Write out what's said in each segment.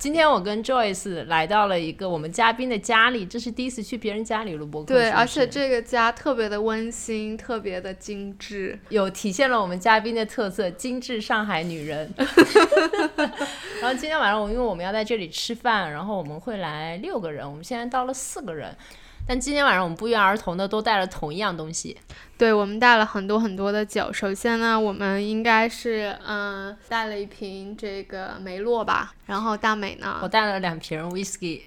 今天我跟 Joyce 来到了一个我们嘉宾的家里，这是第一次去别人家里录播客。对，而且这个家特别的温馨，特别的精致。有体现了我们嘉宾的特色，精致上海女人。然后今天晚上我因为我们要在这里吃饭，然后我们会来六个人，我们现在到了四个人。但今天晚上我们不约而同的都带了同一样东西，对，我们带了很多很多的酒。首先呢，我们应该是嗯带了一瓶这个梅洛吧，然后大美呢我，带了两瓶 whisky，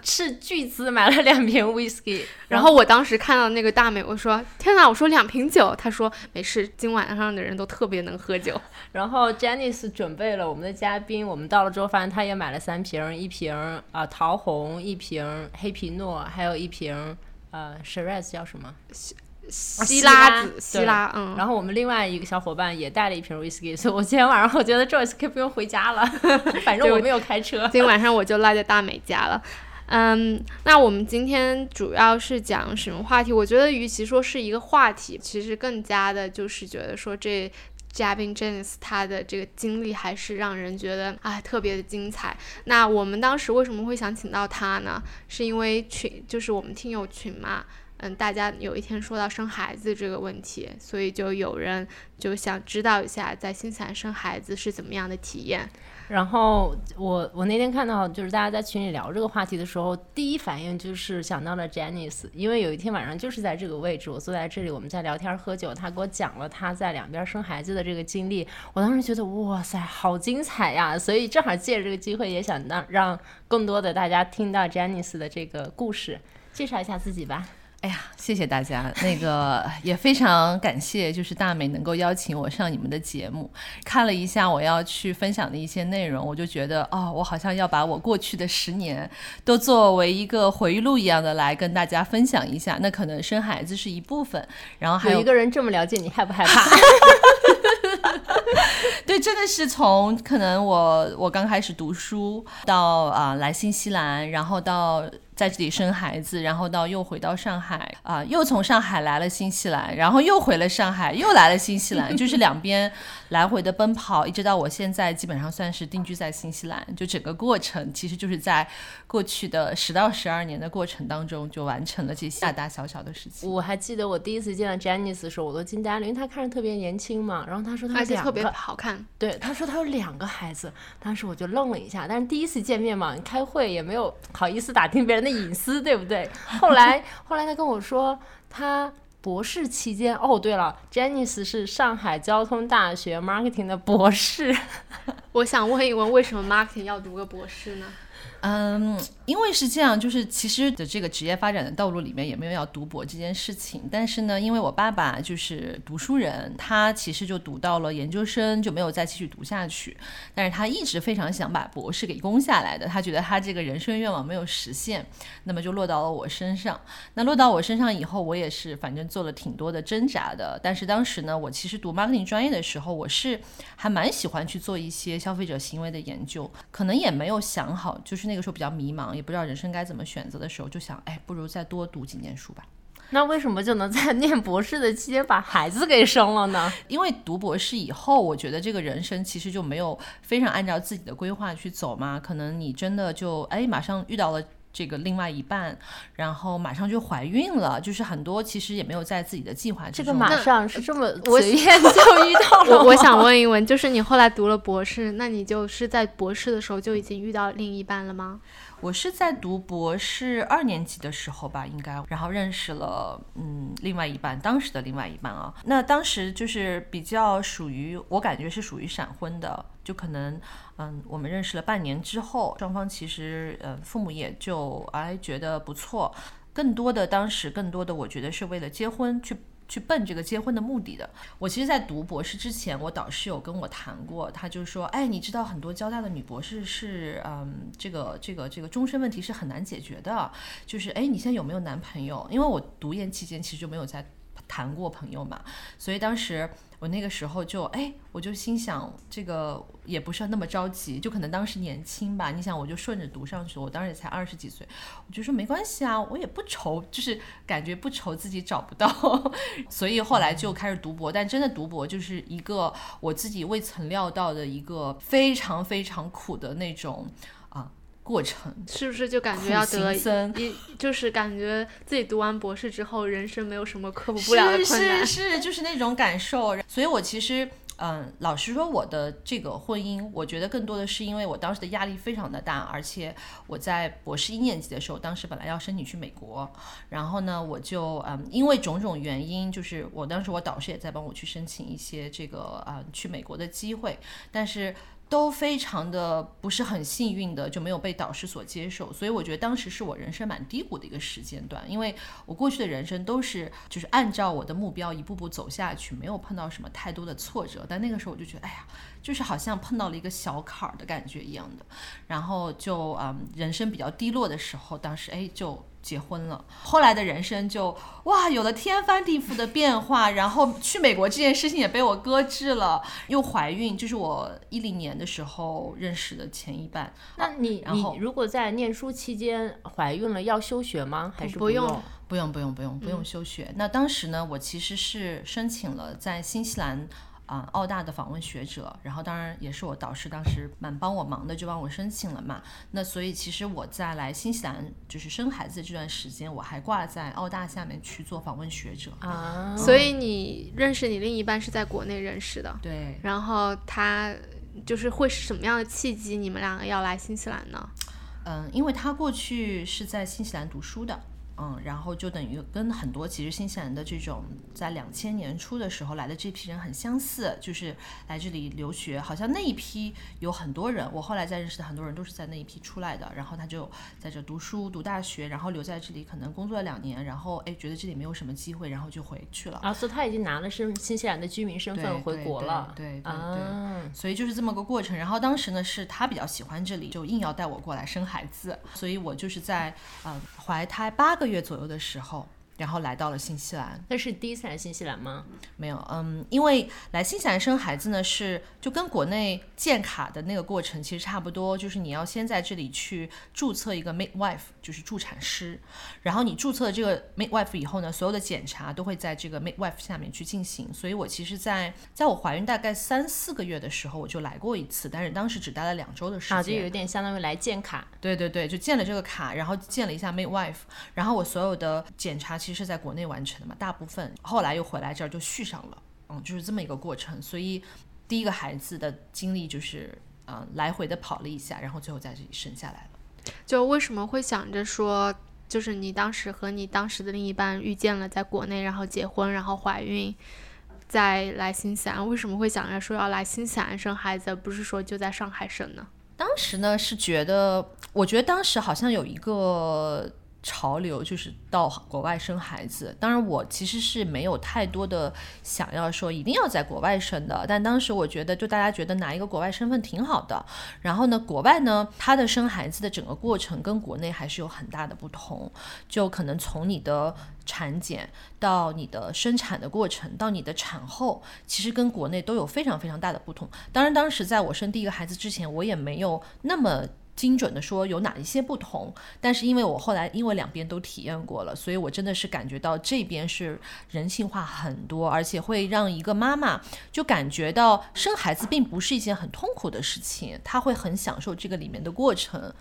斥巨资买了两瓶 whisky，然后我当时看到那个大美，我说天哪，我说两瓶酒，他说没事，今晚上的人都特别能喝酒。然后 Janice 准备了我们的嘉宾，我们到了之后发现他也买了三瓶，一瓶啊、桃红，一瓶黑皮诺，还有一瓶呃 Shiraz 叫什么？希拉拉子，对希拉，嗯，然后我们另外一个小伙伴也带了一瓶 whisky，所以我今天晚上我觉得 Joyce 可以不用回家了，反正我没有开车。今天晚上我就赖在大美家了。嗯，那我们今天主要是讲什么话题？我觉得与其说是一个话题，其实更加的就是觉得说这嘉宾 Janice 他的这个经历还是让人觉得啊特别的精彩。那我们当时为什么会想请到他呢？是因为群就是我们听友群嘛。嗯，大家有一天说到生孩子这个问题，所以就有人就想知道一下在新西兰生孩子是怎么样的体验。然后我我那天看到就是大家在群里聊这个话题的时候，第一反应就是想到了 Janice，因为有一天晚上就是在这个位置，我坐在这里，我们在聊天喝酒，他给我讲了他在两边生孩子的这个经历，我当时觉得哇塞，好精彩呀！所以正好借着这个机会，也想让让更多的大家听到 Janice 的这个故事，介绍一下自己吧。哎呀，谢谢大家，那个 也非常感谢，就是大美能够邀请我上你们的节目。看了一下我要去分享的一些内容，我就觉得，哦，我好像要把我过去的十年都作为一个回忆录一样的来跟大家分享一下。那可能生孩子是一部分，然后还有有一个人这么了解你，害不害怕？对，真的是从可能我我刚开始读书到啊、来新西兰，然后到在这里生孩子，然后到又回到上海啊、又从上海来了新西兰，然后又回了上海，又来了新西兰，就是两边来回的奔跑，一直到我现在基本上算是定居在新西兰。就整个过程其实就是在过去的十到十二年的过程当中，就完成了这些大大小小的事情。我还记得我第一次见到 Janice 的时候，我都惊呆了，因为她看着特别年轻嘛。然后她说她两而且特别，好看。对，她说她有两个孩子。当时我就愣了一下，但是第一次见面嘛，开会也没有好意思打听别人的隐私，对不对？后来后来他跟我说，他博士期间，哦，对了，Janice 是上海交通大学 marketing 的博士。我想问一问，为什么 marketing 要读个博士呢？嗯，因为是这样，就是其实的这个职业发展的道路里面也没有要读博这件事情，但是呢，因为我爸爸就是读书人，他其实就读到了研究生，就没有再继续读下去，但是他一直非常想把博士给攻下来的，他觉得他这个人生愿望没有实现，那么就落到了我身上。那落到我身上以后，我也是反正做了挺多的挣扎的，但是当时呢，我其实读 marketing 专业的时候，我是还蛮喜欢去做一些消费者行为的研究，可能也没有想好，就是那个时候比较迷茫，也不知道人生该怎么选择的时候，就想，哎，不如再多读几年书吧。那为什么就能在 念博士的期间把孩子给生了呢？因为读博士以后，我觉得这个人生其实就没有非常按照自己的规划去走嘛，可能你真的就哎马上遇到了。这个另外一半，然后马上就怀孕了，就是很多其实也没有在自己的计划之中。这个马上是这么我随 便就遇到了我我想问一问，就是你后来读了博士，那你就是在博士的时候就已经遇到另一半了吗？我是在读博士二年级的时候吧，应该，然后认识了嗯另外一半，当时的另外一半啊。那当时就是比较属于我感觉是属于闪婚的，就可能嗯我们认识了半年之后，双方其实呃父母也就哎觉得不错，更多的当时更多的我觉得是为了结婚去。去奔这个结婚的目的的。我其实，在读博士之前，我导师有跟我谈过，他就说，哎，你知道很多交大的女博士是，嗯，这个这个这个终身问题是很难解决的，就是，哎，你现在有没有男朋友？因为我读研期间其实就没有在谈过朋友嘛，所以当时我那个时候就，哎，我就心想，这个也不是那么着急，就可能当时年轻吧，你想，我就顺着读上去，我当时也才二十几岁，我就说没关系啊，我也不愁，就是感觉不愁自己找不到，所以后来就开始读博，但真的读博就是一个我自己未曾料到的一个非常非常苦的那种。啊过程。是不是就感觉要得一，就是感觉自己读完博士之后，人生没有什么克服不了的是困难。是是，就是那种感受。所以我其实。嗯，老实说，我的这个婚姻，我觉得更多的是因为我当时的压力非常的大，而且我在博士一年级的时候，当时本来要申请去美国，然后呢，我就嗯，因为种种原因，就是我当时我导师也在帮我去申请一些这个啊、去美国的机会，但是都非常的不是很幸运的就没有被导师所接受，所以我觉得当时是我人生蛮低谷的一个时间段，因为我过去的人生都是就是按照我的目标一步步走下去，没有碰到什么太多的挫折，但那个时候我就觉得，哎呀，就是好像碰到了一个小坎儿的感觉一样的，然后就嗯人生比较低落的时候，当时哎就。结婚了，后来的人生就哇有了天翻地覆的变化，然后去美国这件事情也被我搁置了，又怀孕，就是我一零年的时候认识的前一半。那你然后你如果在念书期间怀孕了，要休学吗？还是不用？不用不用不用不用休学。那当时呢，我其实是申请了在新西兰啊、澳大的访问学者，然后当然也是我导师当时蛮帮我忙的，就帮我申请了嘛。那所以其实我在来新西兰就是生孩子这段时间，我还挂在澳大下面去做访问学者。啊，所以你认识你另一半是在国内认识的，对，然后他就是会是什么样的契机，你们两个要来新西兰呢？嗯，因为他过去是在新西兰读书的，嗯，然后就等于跟很多其实新西兰的这种在两千年初的时候来的这批人很相似，就是来这里留学，好像那一批有很多人，我后来在认识的很多人都是在那一批出来的，然后他就在这读书读大学，然后留在这里可能工作了两年，然后哎觉得这里没有什么机会，然后就回去了。啊，所以他已经拿了身新西兰的居民身份回国了。对对对啊，所以就是这么个过程。然后当时呢，是他比较喜欢这里，就硬要带我过来生孩子，所以我就是在呃怀胎八个月左右的时候，然后来到了新西兰。那是第一次来新西兰吗？没有，嗯，因为来新西兰生孩子呢，是就跟国内建卡的那个过程其实差不多，就是你要先在这里去注册一个 midwife，就是助产师，然后你注册了这个 midwife 以后呢，所有的检查都会在这个 midwife 下面去进行。所以我其实在，在我怀孕大概三四个月的时候，我就来过一次，但是当时只待了两周的时啊，就间。有点相当于来建卡。对对对，就建了这个卡，然后建了一下 midwife，然后我所有的检查其实是在国内完成的嘛，大部分后来又回来这儿就续上了，嗯，就是这么一个过程。所以第一个孩子的经历就是，嗯、来回的跑了一下，然后最后在这里生下来了。就为什么会想着说，就是你当时和你当时的另一半遇见了，在国内，然后结婚，然后怀孕，再来新西兰，为什么会想着说要来新西兰生孩子，而不是说就在上海生呢？当时呢是觉得，我觉得当时好像有一个潮流，就是到国外生孩子。当然，我其实是没有太多的想要说一定要在国外生的，但当时我觉得，就大家觉得拿一个国外身份挺好的。然后呢，国外呢，它的生孩子的整个过程跟国内还是有很大的不同，就可能从你的产检到你的生产的过程，到你的产后，其实跟国内都有非常非常大的不同。当然，当时在我生第一个孩子之前，我也没有那么。精准的说有哪一些不同，但是因为我后来因为两边都体验过了，所以我真的是感觉到这边是人性化很多，而且会让一个妈妈就感觉到生孩子并不是一件很痛苦的事情，她会很享受这个里面的过程。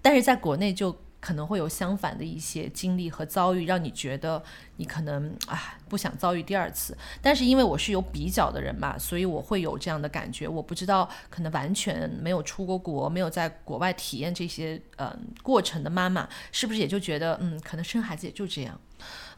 但是在国内就可能会有相反的一些经历和遭遇，让你觉得你可能啊不想遭遇第二次。但是因为我是有比较的人嘛，所以我会有这样的感觉。我不知道，可能完全没有出过国、没有在国外体验这些嗯、呃过程的妈妈，是不是也就觉得嗯，可能生孩子也就这样？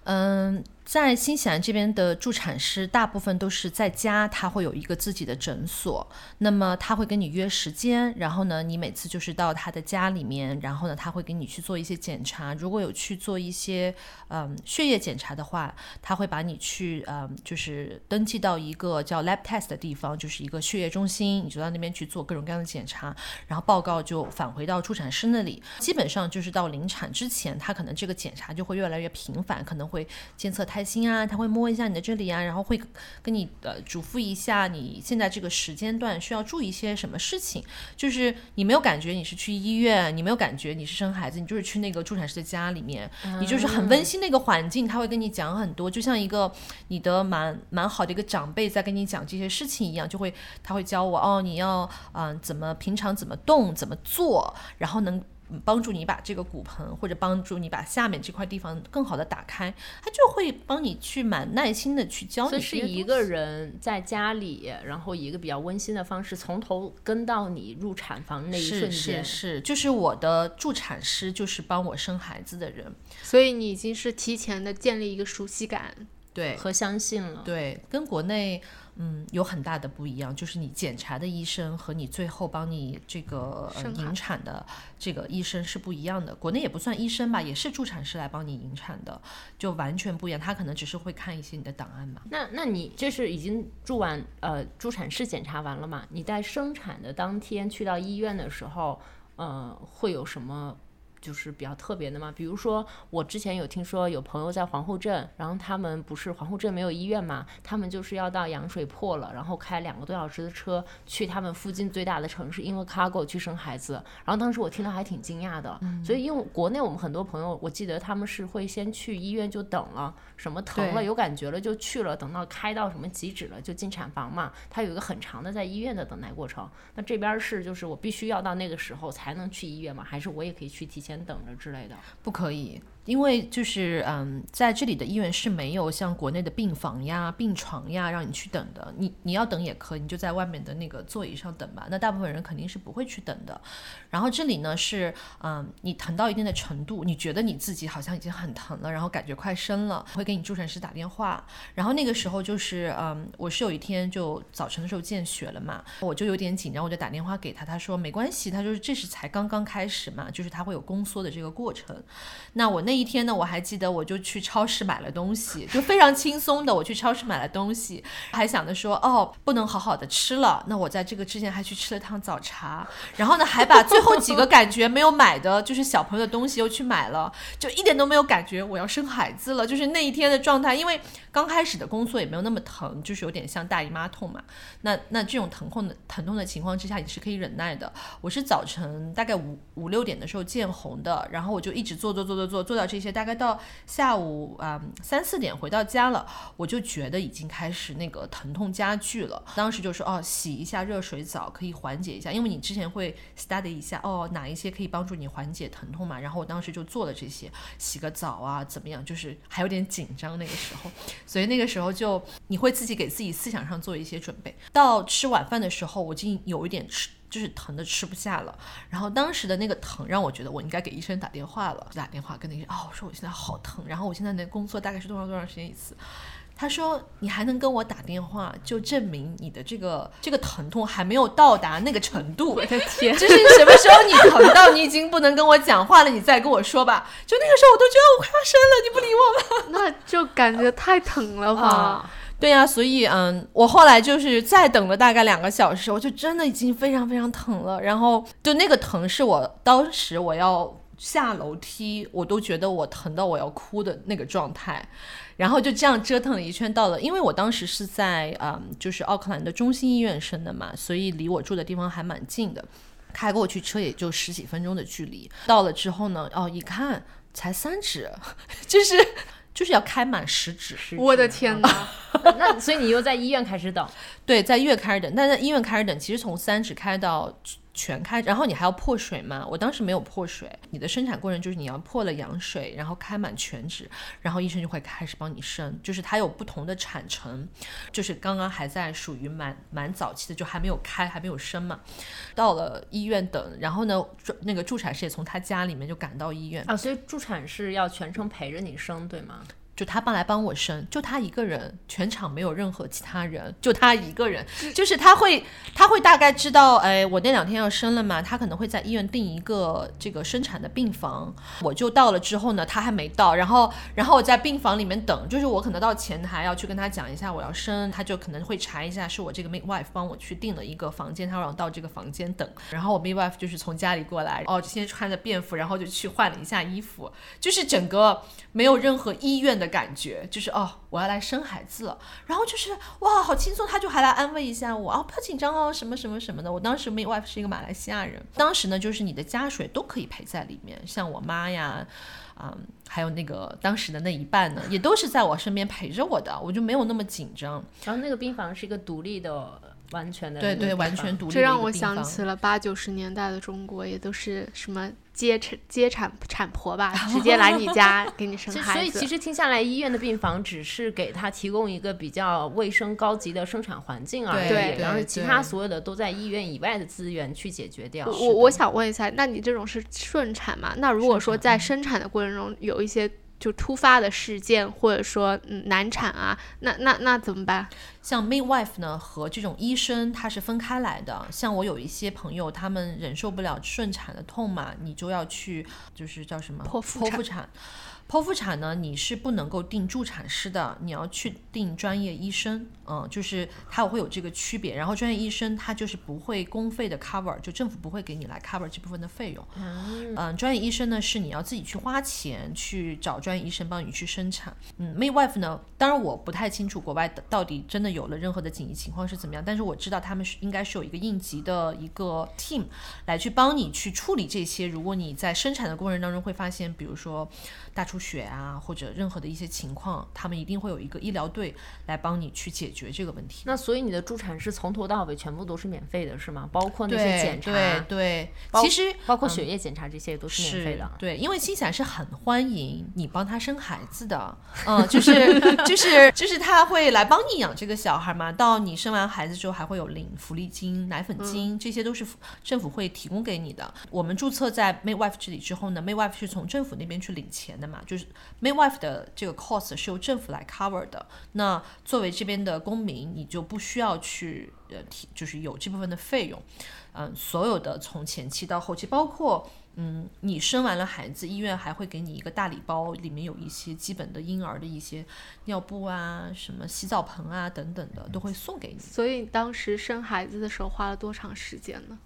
嗯，在新西兰这边的助产师大部分都是在家，他会有一个自己的诊所，那么他会跟你约时间，然后呢，你每次就是到他的家里面，然后呢，他会给你去做一些检查，如果有去做一些嗯血液检查的话，他会把你去嗯就是登记到一个叫 lab test 的地方，就是一个血液中心，你就到那边去做各种各样的检查，然后报告就返回到助产师那里，基本上就是到临产之前，他可能这个检查就会越来越频繁，可能会监测胎心啊，他会摸一下你的这里啊，然后会跟你呃嘱咐一下你现在这个时间段需要注意一些什么事情。就是你没有感觉你是去医院，你没有感觉你是生孩子，你就是去那个助产师的家里面，你就是很温馨的一个环境，他会跟你讲很多，就像一个你的蛮蛮好的一个长辈在跟你讲这些事情一样，就会他会教我哦，你要嗯、怎么平常怎么动怎么做，然后能。嗯帮助你把这个骨盆，或者帮助你把下面这块地方更好的打开，他就会帮你去蛮耐心的去教你所以。是一个人在家里，然后以一个比较温馨的方式，从头跟到你入产房那一瞬是间。是是，就是我的助产师，就是帮我生孩子的人。所以你已经是提前的建立一个熟悉感。对和相信了。对，跟国内嗯有很大的不一样，就是你检查的医生和你最后帮你这个、引产的这个医生是不一样的。国内也不算医生吧，也是助产师来帮你引产的，就完全不一样。他可能只是会看一些你的档案嘛。那那你这是已经住完呃助产士检查完了嘛？你在生产的当天去到医院的时候，呃，会有什么就是比较特别的嘛？比如说我之前有听说有朋友在皇后镇，然后他们不是皇后镇没有医院嘛，他们就是要到羊水破了，然后开两个多小时的车去他们附近最大的城市 Invercargill 去生孩子。然后当时我听到还挺惊讶的，所以因为国内我们很多朋友，我记得他们是会先去医院就等了，什么疼了有感觉了就去了，等到开到什么极止了就进产房嘛，它有一个很长的在医院的等待过程。那这边是就是我必须要到那个时候才能去医院吗？还是我也可以去提前先等着之类的？不可以，因为就是嗯，在这里的医院是没有像国内的病房呀、病床呀让你去等的。你你要等也可以，你就在外面的那个座椅上等吧。那大部分人肯定是不会去等的。然后这里呢是嗯，你疼到一定的程度，你觉得你自己好像已经很疼了，然后感觉快生了，会给你助产师打电话。然后那个时候就是嗯，我是有一天就早晨的时候见血了嘛，我就有点紧张，我就打电话给他，他说没关系，他说这是才刚刚开始嘛，就是他会有宫缩的这个过程。那我那一天呢，我还记得我就去超市买了东西，就非常轻松的，我去超市买了东西，还想着说哦，不能好好的吃了，那我在这个之前还去吃了趟早茶，然后呢还把最后几个感觉没有买的，就是小朋友的东西又去买了，就一点都没有感觉我要生孩子了，就是那一天的状态，因为刚开始的宫缩也没有那么疼，就是有点像大姨妈痛嘛，那那这种疼痛的疼痛的情况之下，你是可以忍耐的。我是早晨大概五五六点的时候见红的，然后我就一直做做做做做做到这些，大概到下午啊、三四点回到家了，我就觉得已经开始那个疼痛加剧了。当时就说哦，洗一下热水澡可以缓解一下，因为你之前会 study 一下哦哪一些可以帮助你缓解疼痛嘛。然后我当时就做了这些，洗个澡啊怎么样，就是还有点紧张那个时候，所以那个时候就你会自己给自己思想上做一些准备。到吃晚饭的时候，我已经有一点吃。就是疼的吃不下了，然后当时的那个疼让我觉得我应该给医生打电话了，打电话跟那个哦，我说我现在好疼，然后我现在的工作大概是多长多长时间一次，他说你还能跟我打电话，就证明你的这个这个疼痛还没有到达那个程度。我的天，就是什么时候你疼到你已经不能跟我讲话了，你再跟我说吧。就那个时候我都觉得我快要生了，你不理我吗？那就感觉太疼了吧？啊，对呀、所以嗯，我后来就是再等了大概两个小时，我就真的已经非常非常疼了。然后就那个疼是我当时我要下楼梯，我都觉得我疼到我要哭的那个状态。然后就这样折腾了一圈，到了，因为我当时是在嗯，就是奥克兰的中心医院生的嘛，所以离我住的地方还蛮近的，开过去车也就十几分钟的距离。到了之后呢，哦，一看才三指，就是就是要开满十指。我的天哪！那所以你又在医院开始等，对，在医院开始等，但在医院开始等，其实从三指开到全开，然后你还要破水吗？我当时没有破水，你的生产过程就是你要破了羊水，然后开满全指，然后医生就会开始帮你生，就是它有不同的产程，就是刚刚还在属于蛮蛮早期的，就还没有开，还没有生嘛。到了医院等，然后呢，那个助产士也从他家里面就赶到医院，啊，所以助产士要全程陪着你生，对吗？就他帮来帮我生，就他一个人，全场没有任何其他人，就他一个人。就是他会，他会大概知道，哎，我那两天要生了嘛，他可能会在医院订一个这个生产的病房。我就到了之后呢，他还没到，然后，然后我在病房里面等，就是我可能到前台要去跟他讲一下我要生，他就可能会查一下是我这个 midwife 帮我去订了一个房间，他让我到这个房间等。然后我 midwife 就是从家里过来，哦，先穿着便服，然后就去换了一下衣服，就是整个没有任何医院的感觉，就是哦，我要来生孩子了，然后就是哇，好轻松，他就还来安慰一下我啊，不要紧张哦，什么什么什么的。我当时 midwife 是一个马来西亚人，当时呢，就是你的家属都可以陪在里面，像我妈呀，嗯，还有那个当时的那一半呢，也都是在我身边陪着我的，我就没有那么紧张。然后那个病房是一个独立的。完全的对对，完全独立。这让我想起了八九十年代的中国，也都是什么接产接产产婆吧，直接来你家 给你生孩子。所以其实听下来，医院的病房只是给他提供一个比较卫生高级的生产环境而已，然后其他所有的都在医院以外的资源去解决掉。我我想问一下，那你这种是顺产吗？那如果说在生产的过程中有一些。就突发的事件，或者说嗯难产啊，那那那怎么办？像 midwife 呢和这种医生他是分开来的。像我有一些朋友，他们忍受不了顺产的痛嘛，你就要去就是叫什么剖腹产。剖腹产呢，你是不能够定助产师的，你要去定专业医生，嗯，就是它会有这个区别。然后专业医生他就是不会公费的 cover，就政府不会给你来 cover 这部分的费用。嗯，专业医生呢是你要自己去花钱去找专业医生帮你去生产。嗯，midwife 呢，当然我不太清楚国外到底真的有了任何的紧急情况是怎么样，但是我知道他们是应该是有一个应急的一个 team 来去帮你去处理这些。如果你在生产的过程当中会发现，比如说。大出血啊，或者任何的一些情况，他们一定会有一个医疗队来帮你去解决这个问题。那所以你的助产是从头到尾全部都是免费的，是吗？包括那些检查，对对，其实包括血液检查这些都是免费的。对，因为新西兰是很欢迎你帮他生孩子的，嗯，就是就是就是他会来帮你养这个小孩嘛。到你生完孩子之后，还会有领福利金、奶粉金，这些都是政府会提供给你的。我们注册在 Midwife 这里之后呢，Midwife 是从政府那边去领钱。的就是 midwife 的这个 cost 是由政府来 cover 的。那作为这边的公民，你就不需要去呃提，就是有这部分的费用。嗯，所有的从前期到后期，包括嗯，你生完了孩子，医院还会给你一个大礼包，里面有一些基本的婴儿的一些尿布啊、什么洗澡盆啊等等的，都会送给你。所以当时生孩子的时候花了多长时间呢？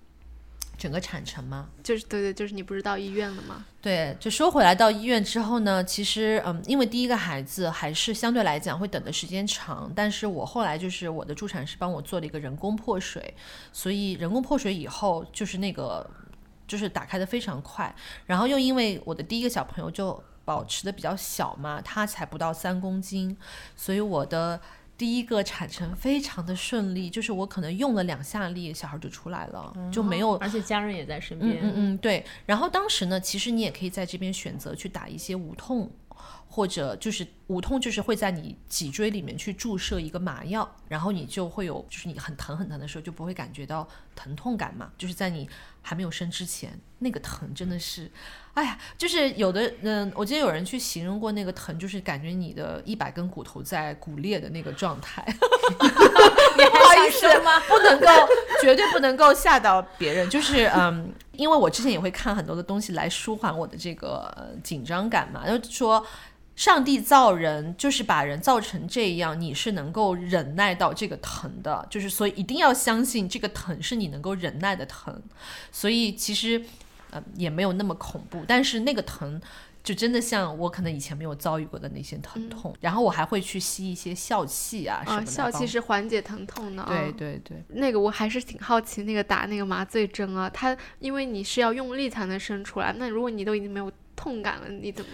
整个产程吗？就是对对，就是你不是到医院了吗？对，就说回来到医院之后呢，其实嗯，因为第一个孩子还是相对来讲会等的时间长，但是我后来就是我的助产师帮我做了一个人工破水，所以人工破水以后就是那个就是打开的非常快，然后又因为我的第一个小朋友就保持的比较小嘛，他才不到三公斤，所以我的。第一个产程非常的顺利，就是我可能用了两下力，小孩就出来了，就没有，而且家人也在身边。嗯嗯，对。然后当时呢，其实你也可以在这边选择去打一些无痛，或者就是无痛，就是会在你脊椎里面去注射一个麻药，然后你就会有，就是你很疼很疼的时候就不会感觉到疼痛感嘛，就是在你还没有生之前，那个疼真的是。哎呀，就是有的，嗯，我记得有人去形容过那个疼，就是感觉你的一百根骨头在骨裂的那个状态。不好意思吗？不能够，绝对不能够吓到别人。就是嗯，因为我之前也会看很多的东西来舒缓我的这个紧张感嘛。就说上帝造人就是把人造成这样，你是能够忍耐到这个疼的，就是所以一定要相信这个疼是你能够忍耐的疼。所以其实。呃，也没有那么恐怖，但是那个疼，就真的像我可能以前没有遭遇过的那些疼痛。然后我还会去吸一些笑气啊什么的。笑气是缓解疼痛的。对对对。那个我还是挺好奇，那个打那个麻醉针啊，它因为你是要用力才能生出来，那如果你都已经没有痛感了，你怎么？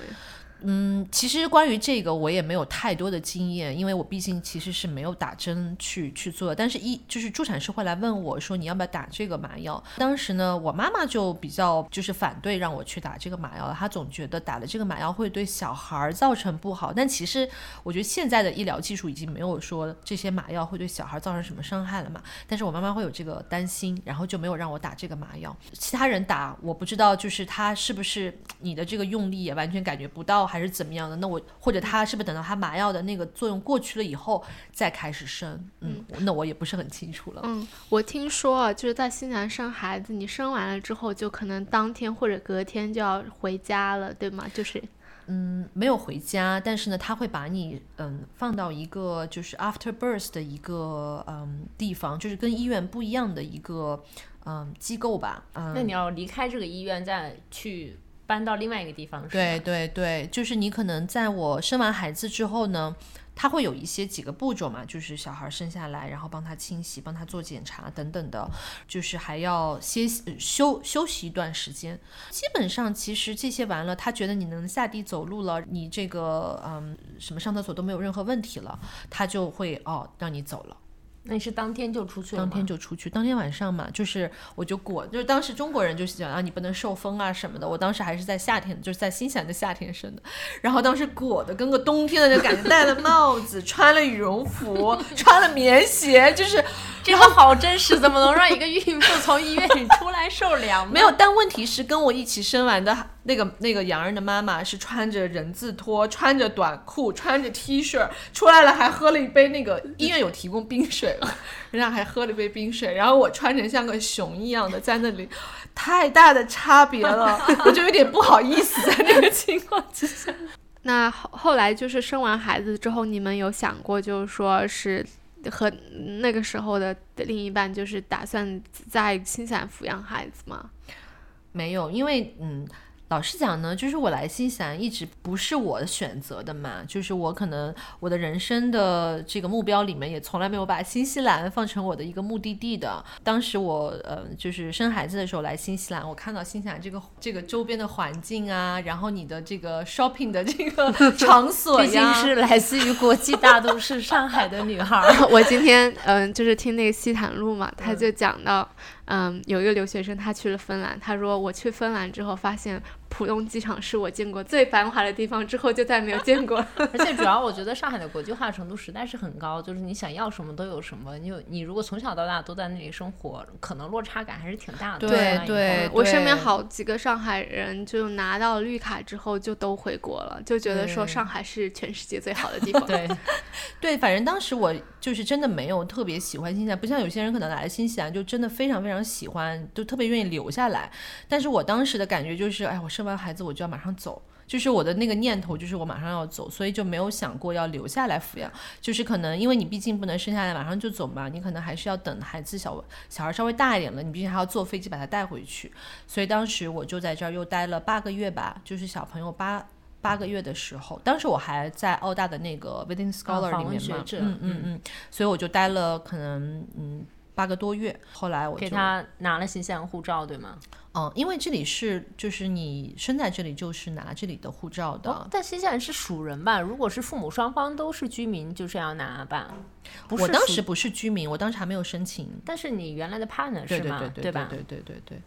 嗯，其实关于这个我也没有太多的经验，因为我毕竟其实是没有打针去去做。但是，一就是助产师会来问我说你要不要打这个麻药。当时呢，我妈妈就比较就是反对让我去打这个麻药，她总觉得打了这个麻药会对小孩造成不好。但其实我觉得现在的医疗技术已经没有说这些麻药会对小孩造成什么伤害了嘛。但是我妈妈会有这个担心，然后就没有让我打这个麻药。其他人打我不知道，就是他是不是你的这个用力也完全感觉不到。还是怎么样的？那我或者他是不是等到他麻药的那个作用过去了以后再开始生？嗯，那我也不是很清楚了。嗯，我听说啊，就是在新西兰生孩子，你生完了之后就可能当天或者隔天就要回家了，对吗？就是嗯，没有回家，但是呢，他会把你嗯放到一个就是 after birth 的一个嗯地方，就是跟医院不一样的一个嗯机构吧。嗯，那你要离开这个医院再去。搬到另外一个地方，对对对，就是你可能在我生完孩子之后呢，他会有一些几个步骤嘛，就是小孩生下来，然后帮他清洗、帮他做检查等等的，就是还要歇休休息一段时间。基本上其实这些完了，他觉得你能下地走路了，你这个嗯什么上厕所都没有任何问题了，他就会哦让你走了。那你是当天就出去了吗？当天就出去，当天晚上嘛，就是我就裹，就是当时中国人就是讲啊，你不能受风啊什么的。我当时还是在夏天，就是在新西兰的夏天生的，然后当时裹的跟个冬天的那感觉，戴了帽子，穿了羽绒服，穿了棉鞋，就是这个好真实，怎么能让一个孕妇从医院里出来受凉？没有。但问题是，跟我一起生完的那个那个洋人的妈妈是穿着人字拖，穿着短裤，穿着 T 恤出来了，还喝了一杯那个医院有提供冰水，人家还喝了一杯冰水，然后我穿成像个熊一样的在那里，太大的差别了，我就有点不好意思在那个情况之下。那后后来就是生完孩子之后，你们有想过，就是说是和那个时候的另一半，就是打算在新西兰抚养孩子吗？没有，因为嗯，老实讲呢，就是我来新西兰一直不是我选择的嘛，就是我可能我的人生的这个目标里面也从来没有把新西兰放成我的一个目的地的。当时我呃就是生孩子的时候来新西兰，我看到新西兰这个这个周边的环境啊，然后你的这个 shopping 的这个 场所呀毕竟，是来自于国际大都市 上海的女孩儿，我今天嗯，就是听那个西坦路嘛，他就讲到，嗯，有一个留学生他去了芬兰，他说我去芬兰之后发现浦东机场是我见过最繁华的地方，之后就再没有见过。而且主要我觉得上海的国际化程度实在是很高，就是你想要什么都有什么。你有你如果从小到大都在那里生活，可能落差感还是挺大的。对对我身边好几个上海人就拿到绿卡之后就都回国了，就觉得说上海是全世界最好的地方。对，对，反正当时我就是真的没有特别喜欢新西兰，不像有些人可能来了新西兰就真的非常非常喜欢，就特别愿意留下来。但是我当时的感觉就是，哎，我生完孩子我就要马上走，就是我的那个念头就是我马上要走，所以就没有想过要留下来抚养。就是可能因为你毕竟不能生下来马上就走嘛，你可能还是要等孩子小小孩稍微大一点了，你毕竟还要坐飞机把他带回去。所以当时我就在这儿又待了八个月吧，就是小朋友八。八个月的时候，当时我还在澳大的那个 Visiting Scholar 访里面嘛，嗯嗯嗯，所以我就待了可能嗯八个多月。后来我就给他拿了新西兰护照，对吗？嗯，因为这里是就是你生在这里就是拿这里的护照的，哦，但新西兰是属人吧？如果是父母双方都是居民，就是要拿吧？不是我当时不是居民，我当时还没有申请。但是你原来的 partner 是吗？对对对对吧？对对对对。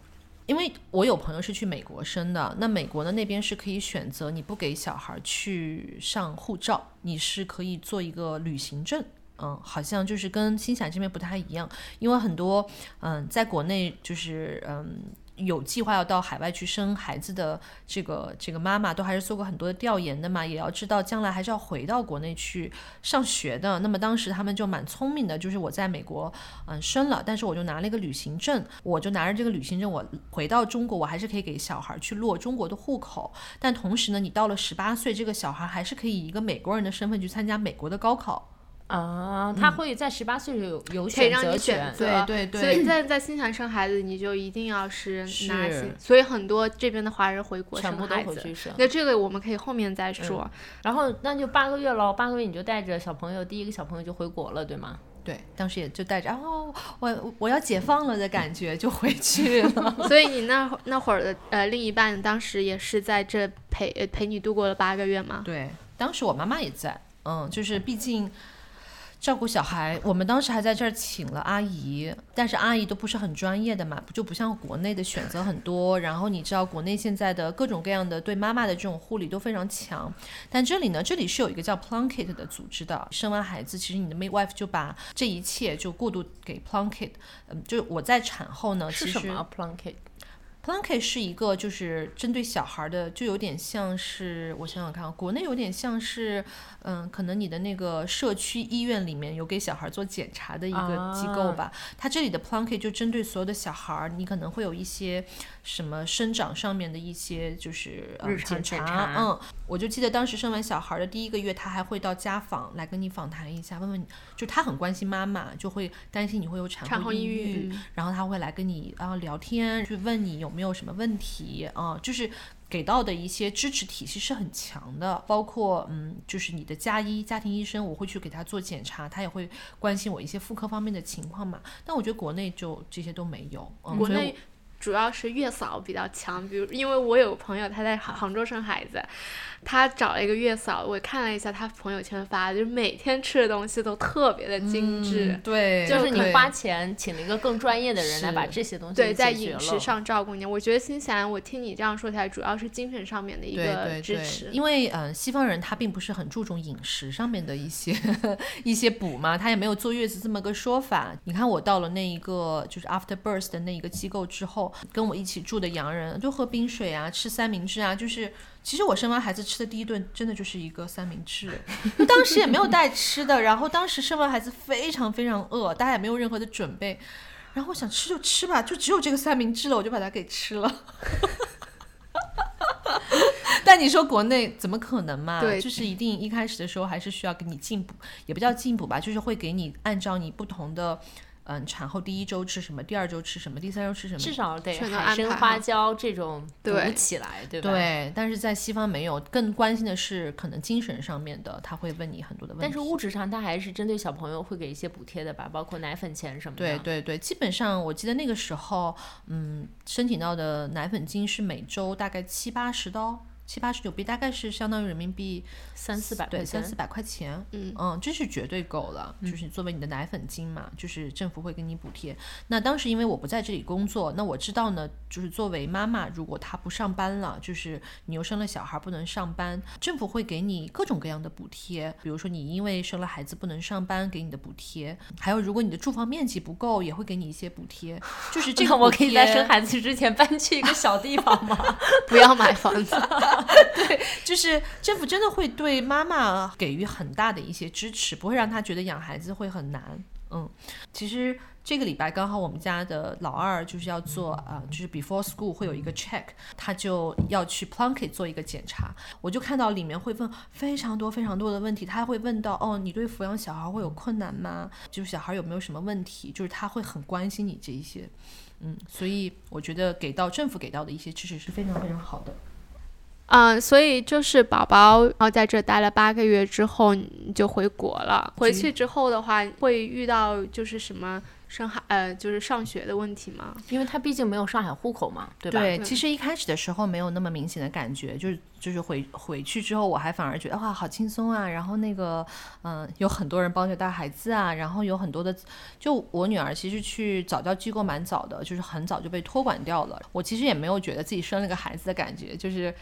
因为我有朋友是去美国生的，那美国呢那边是可以选择你不给小孩去上护照，你是可以做一个旅行证。嗯，好像就是跟新西兰这边不太一样，因为很多嗯，在国内就是嗯有计划要到海外去生孩子的这个这个妈妈，都还是做过很多的调研的嘛，也要知道将来还是要回到国内去上学的。那么当时他们就蛮聪明的，就是我在美国嗯生了，但是我就拿了一个旅行证，我就拿着这个旅行证，我回到中国，我还是可以给小孩去落中国的户口。但同时呢，你到了十八岁，这个小孩还是可以以一个美国人的身份去参加美国的高考。啊，他会在十八岁有有可以让你选择权选。择，对对所以在在新西兰生孩子，你就一定要是拿所以很多这边的华人回国全部都生孩子。回去生，那这个我们可以后面再说。然后那就八个月喽，八个月你就带着小朋友，第一个小朋友就回国了，对吗？对，当时也就带着哦，我我要解放了的感觉就回去了。所以你那会那会儿的呃另一半当时也是在这陪呃陪你度过了八个月吗？对，当时我妈妈也在，嗯，就是毕竟照顾小孩，我们当时还在这儿请了阿姨，但是阿姨都不是很专业的嘛，就不像国内的选择很多。然后你知道国内现在的各种各样的对妈妈的这种护理都非常强，但这里呢，这里是有一个叫 Plunkett 的组织的。生完孩子，其实你的 midwife 就把这一切就过渡给 Plunkett，嗯，就是我在产后呢，其实是什么 Plunkett？Plunkett 是一个就是针对小孩的，就有点像是我想想看啊，国内有点像是，嗯，可能你的那个社区医院里面有给小孩做检查的一个机构吧。它这里的 Plunkett 就针对所有的小孩儿，你可能会有一些什么生长上面的一些就是、呃、日常检检查嗯，我就记得当时生完小孩的第一个月，他还会到家访来跟你访谈一下，问问你，就他很关心妈妈，就会担心你会有产产后抑郁嗯然后他会来跟你啊聊天，去问你有没有什么问题啊，就是给到的一些支持体系是很强的，包括嗯，就是你的家医、家庭医生，我会去给他做检查，他也会关心我一些妇科方面的情况嘛。但我觉得国内就这些都没有，嗯、国内主要是月嫂比较强，比如因为我有个朋友他在杭杭州生孩子，他找了一个月嫂，我看了一下他朋友圈发的，就是每天吃的东西都特别的精致。嗯对，就是你花钱请了一个更专业的人来把这些东西对，在饮食上照顾你，我觉得新西兰，我听你这样说起来，主要是精神上面的一对个对对支持。因为嗯、呃西方人他并不是很注重饮食上面的一些 一些补嘛，他也没有坐月子这么个说法。你看我到了那一个就是 after birth 的那一个机构之后，跟我一起住的洋人就喝冰水啊，吃三明治啊，就是。其实我生完孩子吃的第一顿真的就是一个三明治，就 当时也没有带吃的，然后当时生完孩子非常非常饿，大家也没有任何的准备，然后我想吃就吃吧，就只有这个三明治了，我就把它给吃了。但你说国内怎么可能嘛？对就是一定一开始的时候还是需要给你进补，也不叫进补吧，就是会给你按照你不同的，嗯，产后第一周吃什么，第二周吃什么，第三周吃什么，至少得海参花椒这种补对起来，对吧？。对，但是在西方没有，更关心的是可能精神上面的，他会问你很多的问题。但是物质上，他还是针对小朋友会给一些补贴的吧，包括奶粉钱什么的。对对对，基本上我记得那个时候，嗯，申请到的奶粉金是每周大概七八十刀。七八十九币大概是相当于人民币三四百对三四百块钱，嗯。这是绝对够了，就是作为你的奶粉金嘛，就是政府会给你补贴。那当时因为我不在这里工作，那我知道呢，就是作为妈妈，如果她不上班了，就是你又生了小孩不能上班，政府会给你各种各样的补贴，比如说你因为生了孩子不能上班给你的补贴，还有如果你的住房面积不够，也会给你一些补贴，就是这个 我可以在生孩子之前搬去一个小地方吗？不要买房子，对就是政府真的会对妈妈给予很大的一些支持，不会让她觉得养孩子会很难。嗯，其实这个礼拜刚好我们家的老二就是要做啊、就是 before school 会有一个 check，他就要去 Plunkett 做一个检查，我就看到里面会问非常多非常多的问题，他会问到哦，你对抚养小孩会有困难吗？就是小孩有没有什么问题？就是他会很关心你这一些。嗯，所以我觉得给到政府给到的一些支持是非常非常好的。嗯，所以就是宝宝，然后在这待了八个月之后，你就回国了。回去之后的话，会遇到就是什么生孩呃，就是上学的问题吗？因为他毕竟没有上海户口嘛，对吧？其实一开始的时候没有那么明显的感觉，就是就是回回去之后，我还反而觉得哇，好轻松啊。然后那个，嗯、有很多人帮着带孩子啊，然后有很多的，就我女儿其实去早教机构蛮早的，就是很早就被托管掉了。我其实也没有觉得自己生了个孩子的感觉，就是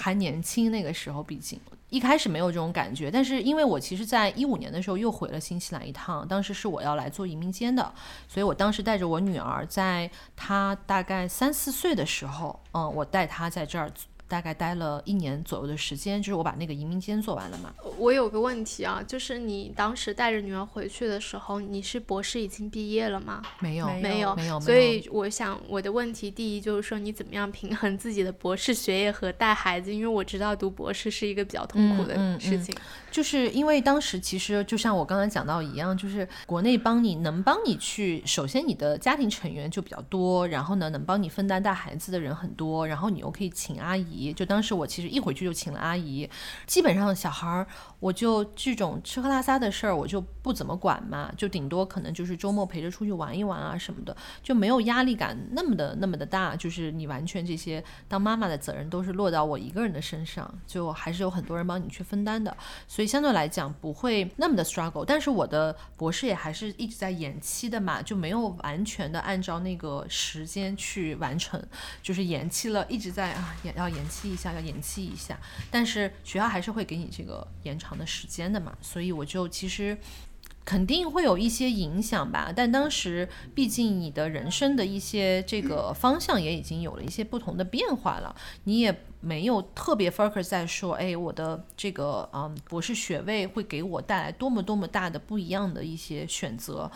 还年轻那个时候，毕竟。一开始没有这种感觉，但是因为我其实，在一五年的时候又回了新西兰一趟，当时是我要来做移民监的，所以我当时带着我女儿，在她大概三四岁的时候，嗯，我带她在这儿大概待了一年左右的时间，就是我把那个移民监做完了嘛。我有个问题啊，就是你当时带着女儿回去的时候，你是博士已经毕业了吗？没有，没没有，没有，所以我想我的问题第一就是说，你怎么样平衡自己的博士学业和带孩子？因为我知道读博士是一个比较痛苦的嗯嗯嗯事情。就是因为当时其实就像我刚才讲到一样，就是国内帮你能帮你去，首先你的家庭成员就比较多，然后呢能帮你分担带孩子的人很多，然后你又可以请阿姨。就当时我其实一回去就请了阿姨，基本上小孩儿我就这种吃喝拉撒的事儿我就不怎么管嘛，就顶多可能就是周末陪着出去玩一玩啊什么的，就没有压力感那么的那么的大，就是你完全这些当妈妈的责任都是落到我一个人的身上，就还是有很多人帮你去分担的。所以相对来讲不会那么的 struggle。但是我的博士也还是一直在延期的嘛，就没有完全的按照那个时间去完成，就是延期了，一直在啊也要延期一下，要延期一下。但是学校还是会给你这个延长的时间的嘛，所以我就其实。肯定会有一些影响吧，但当时毕竟你的人生的一些这个方向也已经有了一些不同的变化了，你也没有特别 focus 在说，哎，我的这个嗯博士学位会给我带来多么多么大的不一样的一些选择，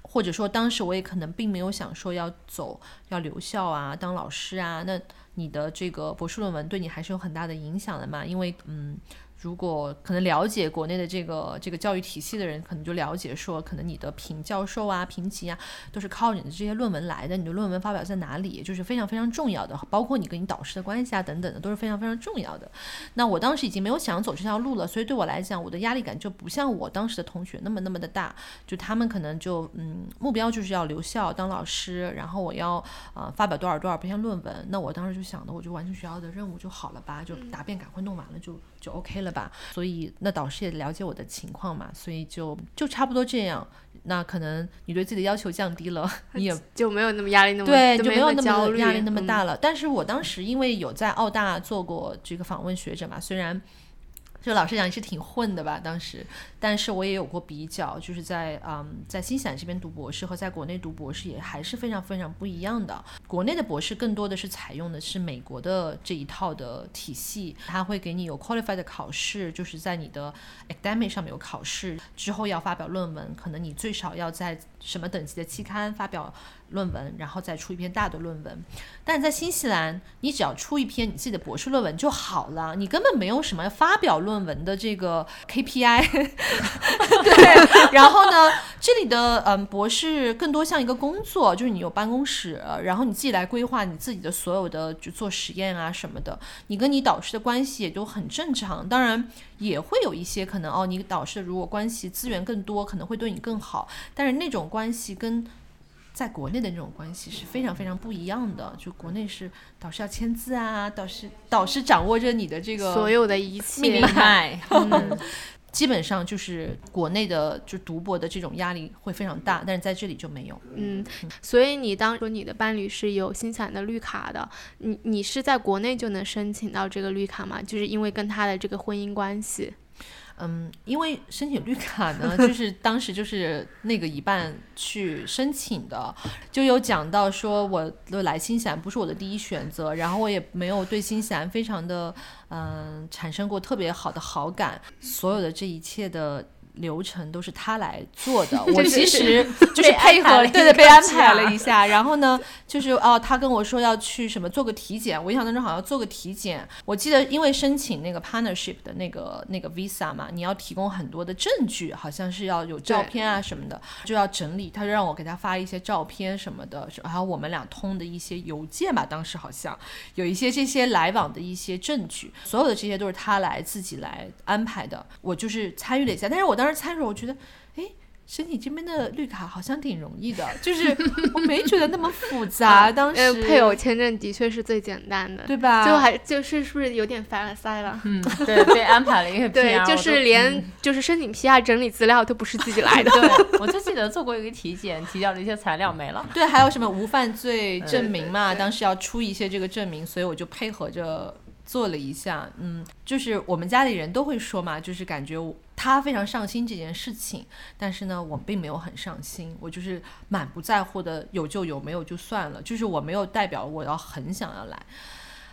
或者说当时我也可能并没有想说要走要留校啊，当老师啊，那你的这个博士论文对你还是有很大的影响的嘛，因为嗯。如果可能了解国内的这个这个教育体系的人，可能就了解说，可能你的评教授啊、评级啊，都是靠你的这些论文来的。你的论文发表在哪里，就是非常非常重要的，包括你跟你导师的关系啊等等的，都是非常非常重要的。那我当时已经没有想走这条路了，所以对我来讲，我的压力感就不像我当时的同学那么那么的大。就他们可能就嗯，目标就是要留校当老师，然后我要呃发表多少多少篇论文。那我当时就想的，我就完成学校的任务就好了吧，就答辩赶快弄完了就。就 OK 了吧，所以那导师也了解我的情况嘛，所以就就差不多这样。那可能你对自己的要求降低了，你也 就没有那么压力那么对，就没有那么压力那么大了。但是我当时因为有在澳大做过这个访问学者嘛，虽然。就老实讲也是挺混的吧，当时，但是我也有过比较，就是在嗯，在新西兰这边读博士和在国内读博士也还是非常非常不一样的。国内的博士更多的是采用的是美国的这一套的体系，它会给你有 qualified 的考试，就是在你的 academic 上面有考试，之后要发表论文，可能你最少要在什么等级的期刊发表。论文，然后再出一篇大的论文，但在新西兰，你只要出一篇你自己的博士论文就好了，你根本没有什么发表论文的这个 KPI。对，然后呢，这里的嗯博士更多像一个工作，就是你有办公室，然后你自己来规划你自己的所有的就做实验啊什么的，你跟你导师的关系也就很正常。当然也会有一些可能哦，你导师如果关系资源更多，可能会对你更好，但是那种关系跟在国内的那种关系是非常非常不一样的，就国内是导师要签字啊，导师导师掌握着你的这个所有的一切命脉，嗯，基本上就是国内的就读博的这种压力会非常大，但是在这里就没有。嗯，所以你当说你的伴侣是有新西兰的绿卡的，你你是在国内就能申请到这个绿卡吗？就是因为跟他的这个婚姻关系。嗯，因为申请绿卡呢，就是当时就是那个一半去申请的，就有讲到说，我来新西兰不是我的第一选择，然后我也没有对新西兰非常的嗯产生过特别好的好感，所有的这一切的。流程都是他来做的，我其实就是配合，对 对，被安排了一下。然后呢，就是哦，他跟我说要去什么做个体检，我印象当中好像做个体检。我记得因为申请那个 partnership 的那个那个 visa 嘛，你要提供很多的证据，好像是要有照片啊什么的，就要整理。他就让我给他发一些照片什么的，还有我们俩通的一些邮件吧。当时好像有一些这些来往的一些证据，所有的这些都是他来自己来安排的。我就是参与了一下，但是我当时。参与，我觉得，哎，申请这边的绿卡好像挺容易的，就是我没觉得那么复杂。当时配偶签证的确是最简单的，对吧？就还就是是不是有点凡尔赛了？嗯，对，被安排了一个 对，就是连就是申请 PR 整理资料都不是自己来的。对，我就记得做过一个体检，提交了一些材料没了。对，还有什么无犯罪证明嘛？当时要出一些这个证明，所以我就配合着。做了一下，嗯，就是我们家里人都会说嘛，就是感觉他非常上心这件事情，但是呢，我并没有很上心，我就是满不在乎的，有就有，没有就算了，就是我没有代表我要很想要来，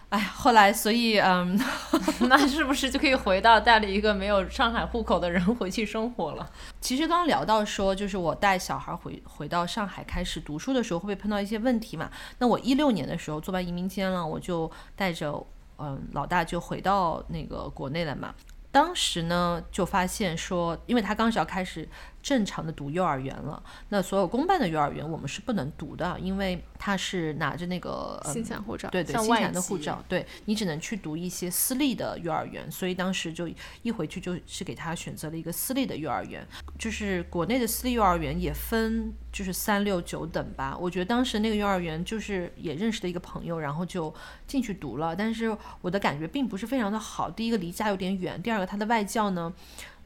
哎，后来所以，嗯，那是不是就可以回到带了一个没有上海户口的人回去生活了？其实刚刚聊到说，就是我带小孩回回到上海开始读书的时候，会不会碰到一些问题嘛？那我一六年的时候做完移民签了，我就带着。嗯，老大就回到那个国内了嘛。当时呢，就发现说，因为他当时要开始。正常的读幼儿园了，那所有公办的幼儿园我们是不能读的，因为他是拿着那个新西兰护照，对对，新西兰的护照，对你只能去读一些私立的幼儿园，所以当时就一回去就是给他选择了一个私立的幼儿园，就是国内的私立幼儿园也分就是三六九等吧，我觉得当时那个幼儿园就是也认识的一个朋友，然后就进去读了，但是我的感觉并不是非常的好，第一个离家有点远，第二个他的外教呢。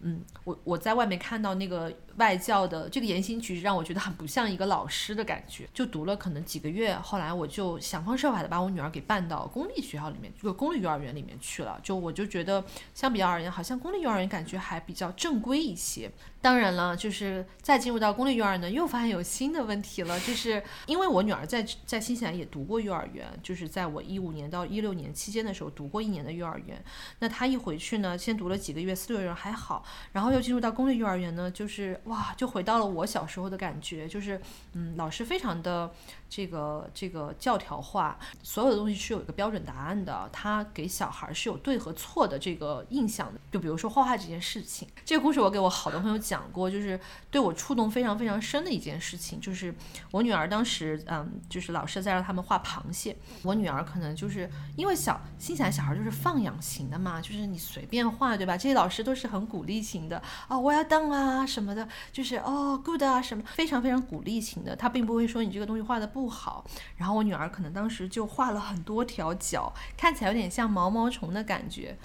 嗯，我我在外面看到那个外教的这个言行举止，让我觉得很不像一个老师的感觉。就读了可能几个月，后来我就想方设法的把我女儿给办到公立学校里面，这个公立幼儿园里面去了。就我就觉得，相比较而言，好像公立幼儿园感觉还比较正规一些。当然了，就是再进入到公立幼儿园呢，又发现有新的问题了。就是因为我女儿在在新西兰也读过幼儿园，就是在我一五年到一六年期间的时候读过一年的幼儿园。那她一回去呢，先读了几个月私立幼儿园还好，然后又进入到公立幼儿园呢，就是哇，就回到了我小时候的感觉，就是嗯，老师非常的这个这个教条化，所有的东西是有一个标准答案的，他给小孩是有对和错的这个印象的。就比如说画画这件事情，这个故事我给我好多朋友讲过，就是对我触动非常非常深的一件事情，就是我女儿当时嗯，就是老师在让他们画螃蟹，我女儿可能就是因为小心想小孩就是放养型的嘛，就是你随便画对吧？这些老师都是很鼓励型的啊，我要当啊什么的。就是哦，good 啊，什么非常非常鼓励型的，他并不会说你这个东西画的不不好。然后我女儿可能当时就画了很多条脚，看起来有点像毛毛虫的感觉。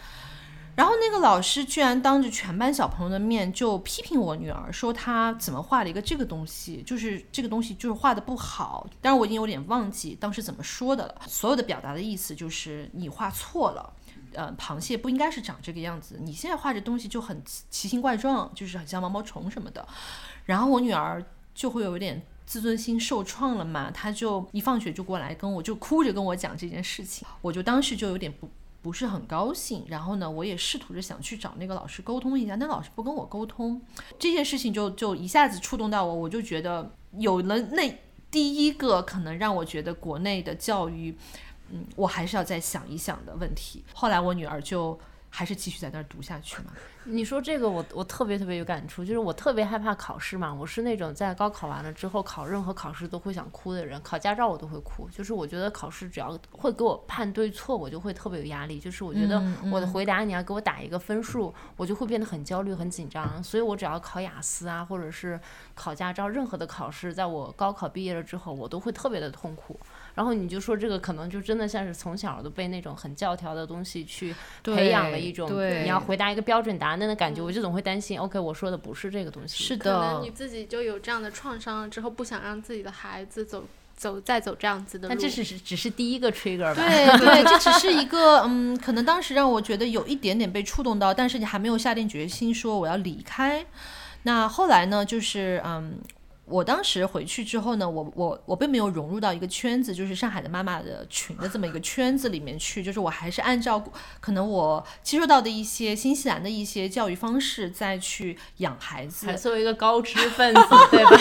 然后那个老师居然当着全班小朋友的面就批评我女儿，说她怎么画了一个这个东西，就是这个东西就是画的不好。但是我已经有点忘记当时怎么说的了。所有的表达的意思就是你画错了。呃，螃蟹不应该是长这个样子。你现在画这东西就很奇形怪状，就是很像毛毛虫什么的。然后我女儿就会有一点自尊心受创了嘛，她就一放学就过来跟我就哭着跟我讲这件事情，我就当时就有点不不是很高兴。然后呢，我也试图着想去找那个老师沟通一下，那老师不跟我沟通，这件事情就就一下子触动到我，我就觉得有了那第一个可能让我觉得国内的教育。嗯，我还是要再想一想的问题。后来我女儿就还是继续在那儿读下去嘛。你说这个，我我特别特别有感触，就是我特别害怕考试嘛。我是那种在高考完了之后考任何考试都会想哭的人，考驾照我都会哭。就是我觉得考试只要会给我判对错，我就会特别有压力。就是我觉得我的回答你要给我打一个分数，我就会变得很焦虑、很紧张。所以我只要考雅思啊，或者是考驾照，任何的考试，在我高考毕业了之后，我都会特别的痛苦。然后你就说这个可能就真的像是从小都被那种很教条的东西去培养了一种，你要回答一个标准答案的感觉，我就总会担心。OK，我说的不是这个东西。是的，可能你自己就有这样的创伤了之后，不想让自己的孩子走走再走这样子的路。但这只是只是第一个 trigger 吧？对 对，这只是一个嗯，可能当时让我觉得有一点点被触动到，但是你还没有下定决心说我要离开。那后来呢？就是嗯。我当时回去之后呢，我我我并没有融入到一个圈子，就是上海的妈妈的群的这么一个圈子里面去，就是我还是按照可能我接触到的一些新西兰的一些教育方式再去养孩子，作为一个高知分子，对吧？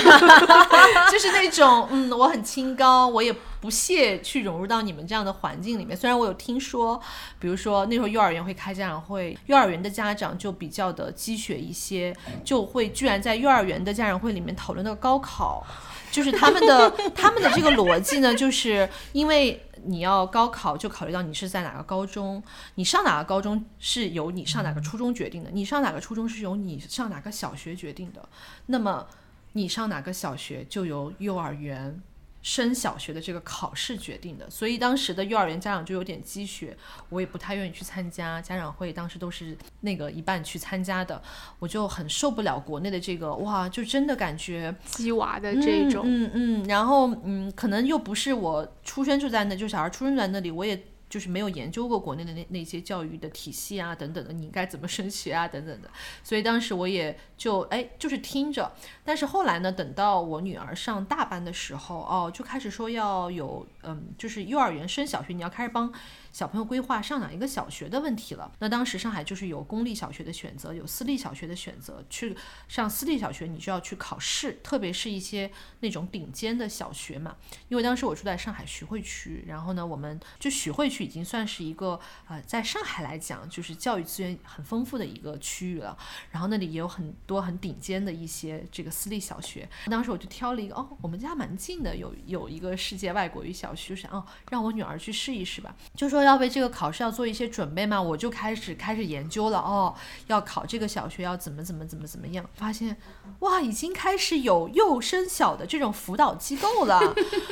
就是那种嗯，我很清高，我也。不屑去融入到你们这样的环境里面。虽然我有听说，比如说那时候幼儿园会开家长会，幼儿园的家长就比较的积雪一些，就会居然在幼儿园的家长会里面讨论那个高考，就是他们的他们的这个逻辑呢，就是因为你要高考，就考虑到你是在哪个高中，你上哪个高中是由你上哪个初中决定的，你上哪个初中是由你上哪个小学决定的，那么你上哪个小学就由幼儿园。升小学的这个考试决定的，所以当时的幼儿园家长就有点积雪，我也不太愿意去参加家长会，当时都是那个一半去参加的，我就很受不了国内的这个哇，就真的感觉鸡娃的这种，嗯嗯，然后嗯，可能又不是我出生就在那，就小孩出生在那里，我也。就是没有研究过国内的那那些教育的体系啊，等等的，你应该怎么升学啊，等等的。所以当时我也就哎，就是听着。但是后来呢，等到我女儿上大班的时候，哦，就开始说要有，嗯，就是幼儿园升小学，你要开始帮。小朋友规划上哪一个小学的问题了。那当时上海就是有公立小学的选择，有私立小学的选择。去上私立小学，你就要去考试，特别是一些那种顶尖的小学嘛。因为当时我住在上海徐汇区，然后呢，我们就徐汇区已经算是一个呃，在上海来讲，就是教育资源很丰富的一个区域了。然后那里也有很多很顶尖的一些这个私立小学。当时我就挑了一个，哦，我们家蛮近的，有有一个世界外国语小学，就是哦，让我女儿去试一试吧，就说。要为这个考试要做一些准备吗？我就开始开始研究了哦，要考这个小学要怎么怎么怎么怎么样？发现哇，已经开始有幼升小的这种辅导机构了。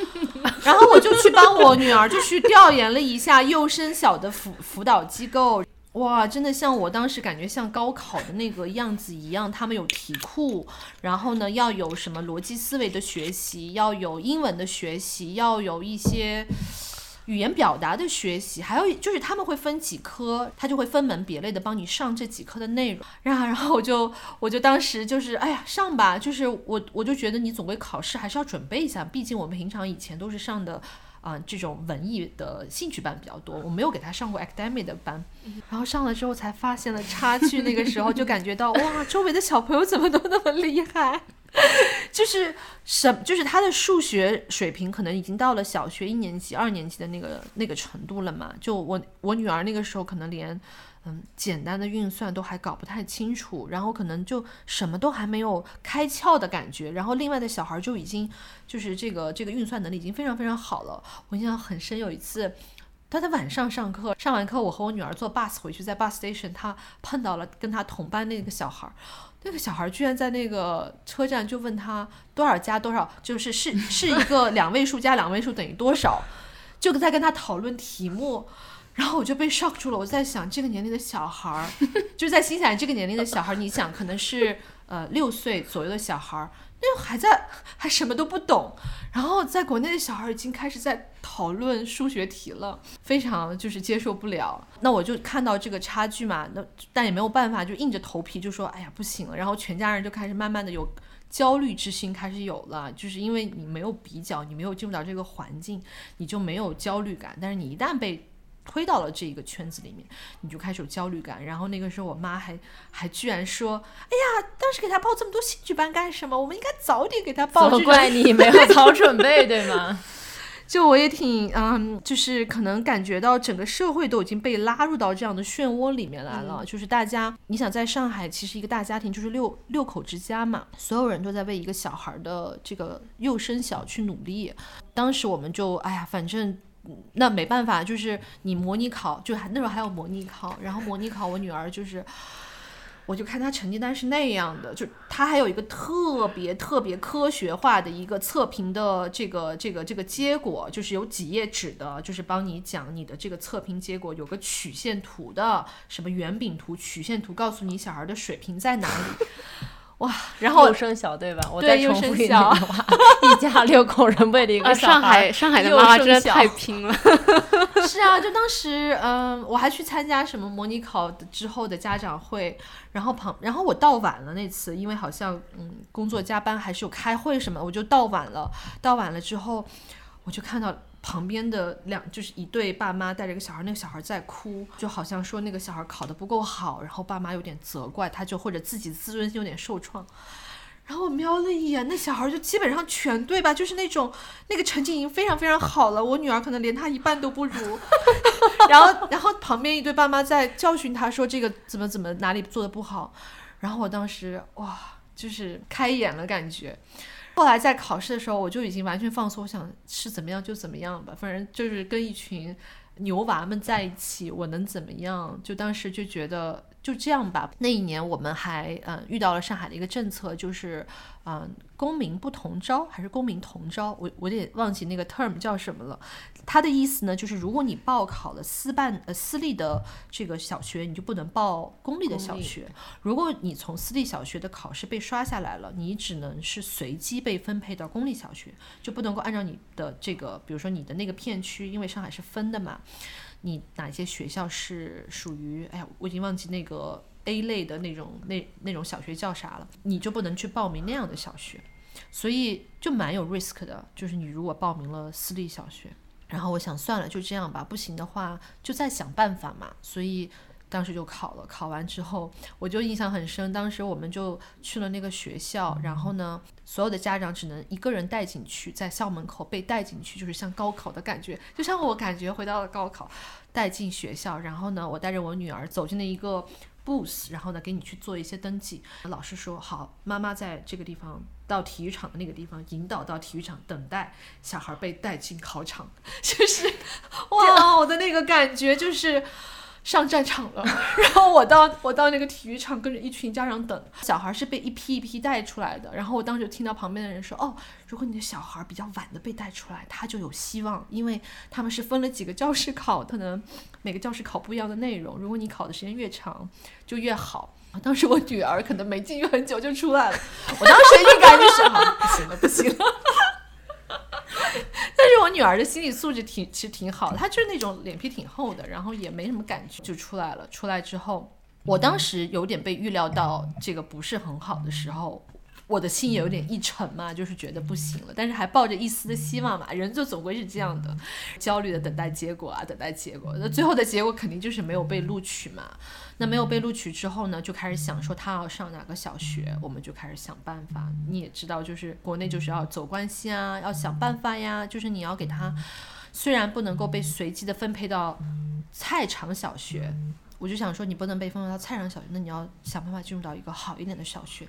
然后我就去帮我女儿就去调研了一下幼升小的辅辅导机构。哇，真的像我当时感觉像高考的那个样子一样，他们有题库，然后呢要有什么逻辑思维的学习，要有英文的学习，要有一些。语言表达的学习，还有就是他们会分几科，他就会分门别类的帮你上这几科的内容。然后，然后我就我就当时就是，哎呀，上吧，就是我我就觉得你总归考试还是要准备一下，毕竟我们平常以前都是上的。啊、这种文艺的兴趣班比较多，我没有给他上过 academic 的班。然后上了之后才发现了差距，那个时候就感觉到哇，周围的小朋友怎么都那么厉害。就是什，就是他的数学水平可能已经到了小学一年级、二年级的那个那个程度了嘛。就我我女儿那个时候可能连嗯简单的运算都还搞不太清楚，然后可能就什么都还没有开窍的感觉。然后另外的小孩就已经就是这个这个运算能力已经非常非常好了。我印象很深，有一次。他在晚上上课，上完课我和我女儿坐 bus 回去，在 bus station，他碰到了跟他同班那个小孩儿，那个小孩居然在那个车站就问他多少加多少，就是是是一个两位数加两位数等于多少，就在跟他讨论题目。然后我就被 shock 住了，我在想这个年龄的小孩儿，就是在心想这个年龄的小孩儿，你想可能是呃六岁左右的小孩儿，那还在还什么都不懂，然后在国内的小孩儿已经开始在讨论数学题了，非常就是接受不了。那我就看到这个差距嘛，那但也没有办法，就硬着头皮就说哎呀不行了，然后全家人就开始慢慢的有。焦虑之心开始有了，就是因为你没有比较，你没有进入到这个环境，你就没有焦虑感。但是你一旦被推到了这一个圈子里面，你就开始有焦虑感。然后那个时候，我妈还还居然说：“哎呀，当时给他报这么多兴趣班干什么？我们应该早点给他报。”责怪你没有早准备，对吗？就我也挺嗯，就是可能感觉到整个社会都已经被拉入到这样的漩涡里面来了。嗯就是大家，你想在上海，其实一个大家庭就是六六口之家嘛，所有人都在为一个小孩的这个幼升小去努力。当时我们就哎呀，反正。那没办法，就是你模拟考，就那时候还有模拟考，然后模拟考我女儿就是，我就看她成绩单是那样的，就她还有一个特别特别科学化的一个测评的这个这个这个结果，就是有几页纸的，就是帮你讲你的这个测评结果，有个曲线图的，什么圆饼图、曲线图，告诉你小孩的水平在哪里。哇，然后又生小对吧？我再重复一升小句话：一家六口人为了一啊，个小上海上海的妈妈真的太 拼了。是啊，就当时，嗯，我还去参加什么模拟考之后的家长会，然后旁，然后我到晚了那次，因为好像嗯工作加班还是有开会什么，我就到晚了。到晚了之后，我就看到旁边的两就是一对爸妈带着一个小孩，那个小孩在哭，就好像说那个小孩考得不够好，然后爸妈有点责怪他，就或者自己自尊心有点受创。然后我瞄了一眼，那小孩就基本上全对吧，就是那种那个成绩已经非常非常好了，我女儿可能连他一半都不如。然后，然后旁边一对爸妈在教训他说这个怎么怎么哪里做的不好，然后我当时哇，就是开眼了感觉。后来在考试的时候，我就已经完全放松，我想是怎么样就怎么样吧，反正就是跟一群牛娃们在一起，我能怎么样？就当时就觉得就这样吧。那一年我们还嗯、呃遇到了上海的一个政策，就是嗯、呃公民不同招还是公民同招，我我得忘记那个 term 叫什么了。它的意思呢，就是如果你报考了私办呃私立的这个小学，你就不能报公立的小学。如果你从私立小学的考试被刷下来了，你只能是随机被分配到公立小学，就不能够按照你的这个，比如说你的那个片区，因为上海是分的嘛，你哪些学校是属于，哎呀，我已经忘记那个 A 类的那种那那种小学叫啥了，你就不能去报名那样的小学，所以就蛮有 risk 的，就是你如果报名了私立小学。然后我想算了，就这样吧，不行的话就再想办法嘛。所以当时就考了，考完之后我就印象很深。当时我们就去了那个学校，然后呢，所有的家长只能一个人带进去，在校门口被带进去，就是像高考的感觉，就像我感觉回到了高考，带进学校。然后呢，我带着我女儿走进了一个 booth，然后呢，给你去做一些登记。老师说好，妈妈在这个地方到体育场的那个地方引导到体育场等待小孩被带进考场，就是哇，我的那个感觉就是。上战场了，然后我到我到那个体育场跟着一群家长等，小孩是被一批一批带出来的，然后我当时听到旁边的人说，哦，如果你的小孩比较晚的被带出来，他就有希望，因为他们是分了几个教室考，可能每个教室考不一样的内容，如果你考的时间越长就越好。当时我女儿可能没进去很久就出来了，我当时预感就是，不行了，不行了。但是我女儿的心理素质挺其实挺好的，她就是那种脸皮挺厚的，然后也没什么感觉就出来了。出来之后，我当时有点被预料到这个不是很好的时候，我的心也有点一沉嘛，就是觉得不行了，但是还抱着一丝的希望嘛，人就总归是这样的，焦虑的等待结果啊，等待结果。那最后的结果肯定就是没有被录取嘛。那没有被录取之后呢，就开始想说他要上哪个小学，我们就开始想办法。你也知道，就是国内就是要走关系啊，要想办法呀，就是你要给他，虽然不能够被随机的分配到菜场小学，我就想说你不能被分配到菜场小学，那你要想办法进入到一个好一点的小学。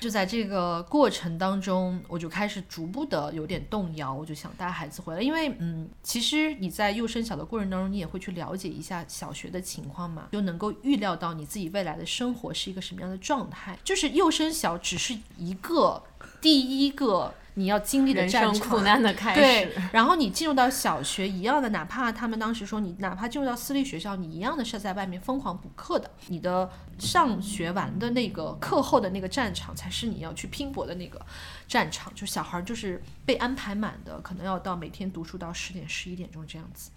就在这个过程当中，我就开始逐步的有点动摇，我就想带孩子回来，因为嗯，其实你在幼升小的过程当中，你也会去了解一下小学的情况嘛，就能够预料到你自己未来的生活是一个什么样的状态。就是幼升小只是一个第一个。你要经历的战场，苦难的开始。对，然后你进入到小学一样的，哪怕他们当时说你哪怕进入到私立学校，你一样的是在外面疯狂补课的。你的上学完的那个课后的那个战场，才是你要去拼搏的那个战场。就小孩就是被安排满的，可能要到每天读书到十点十一点钟这样子。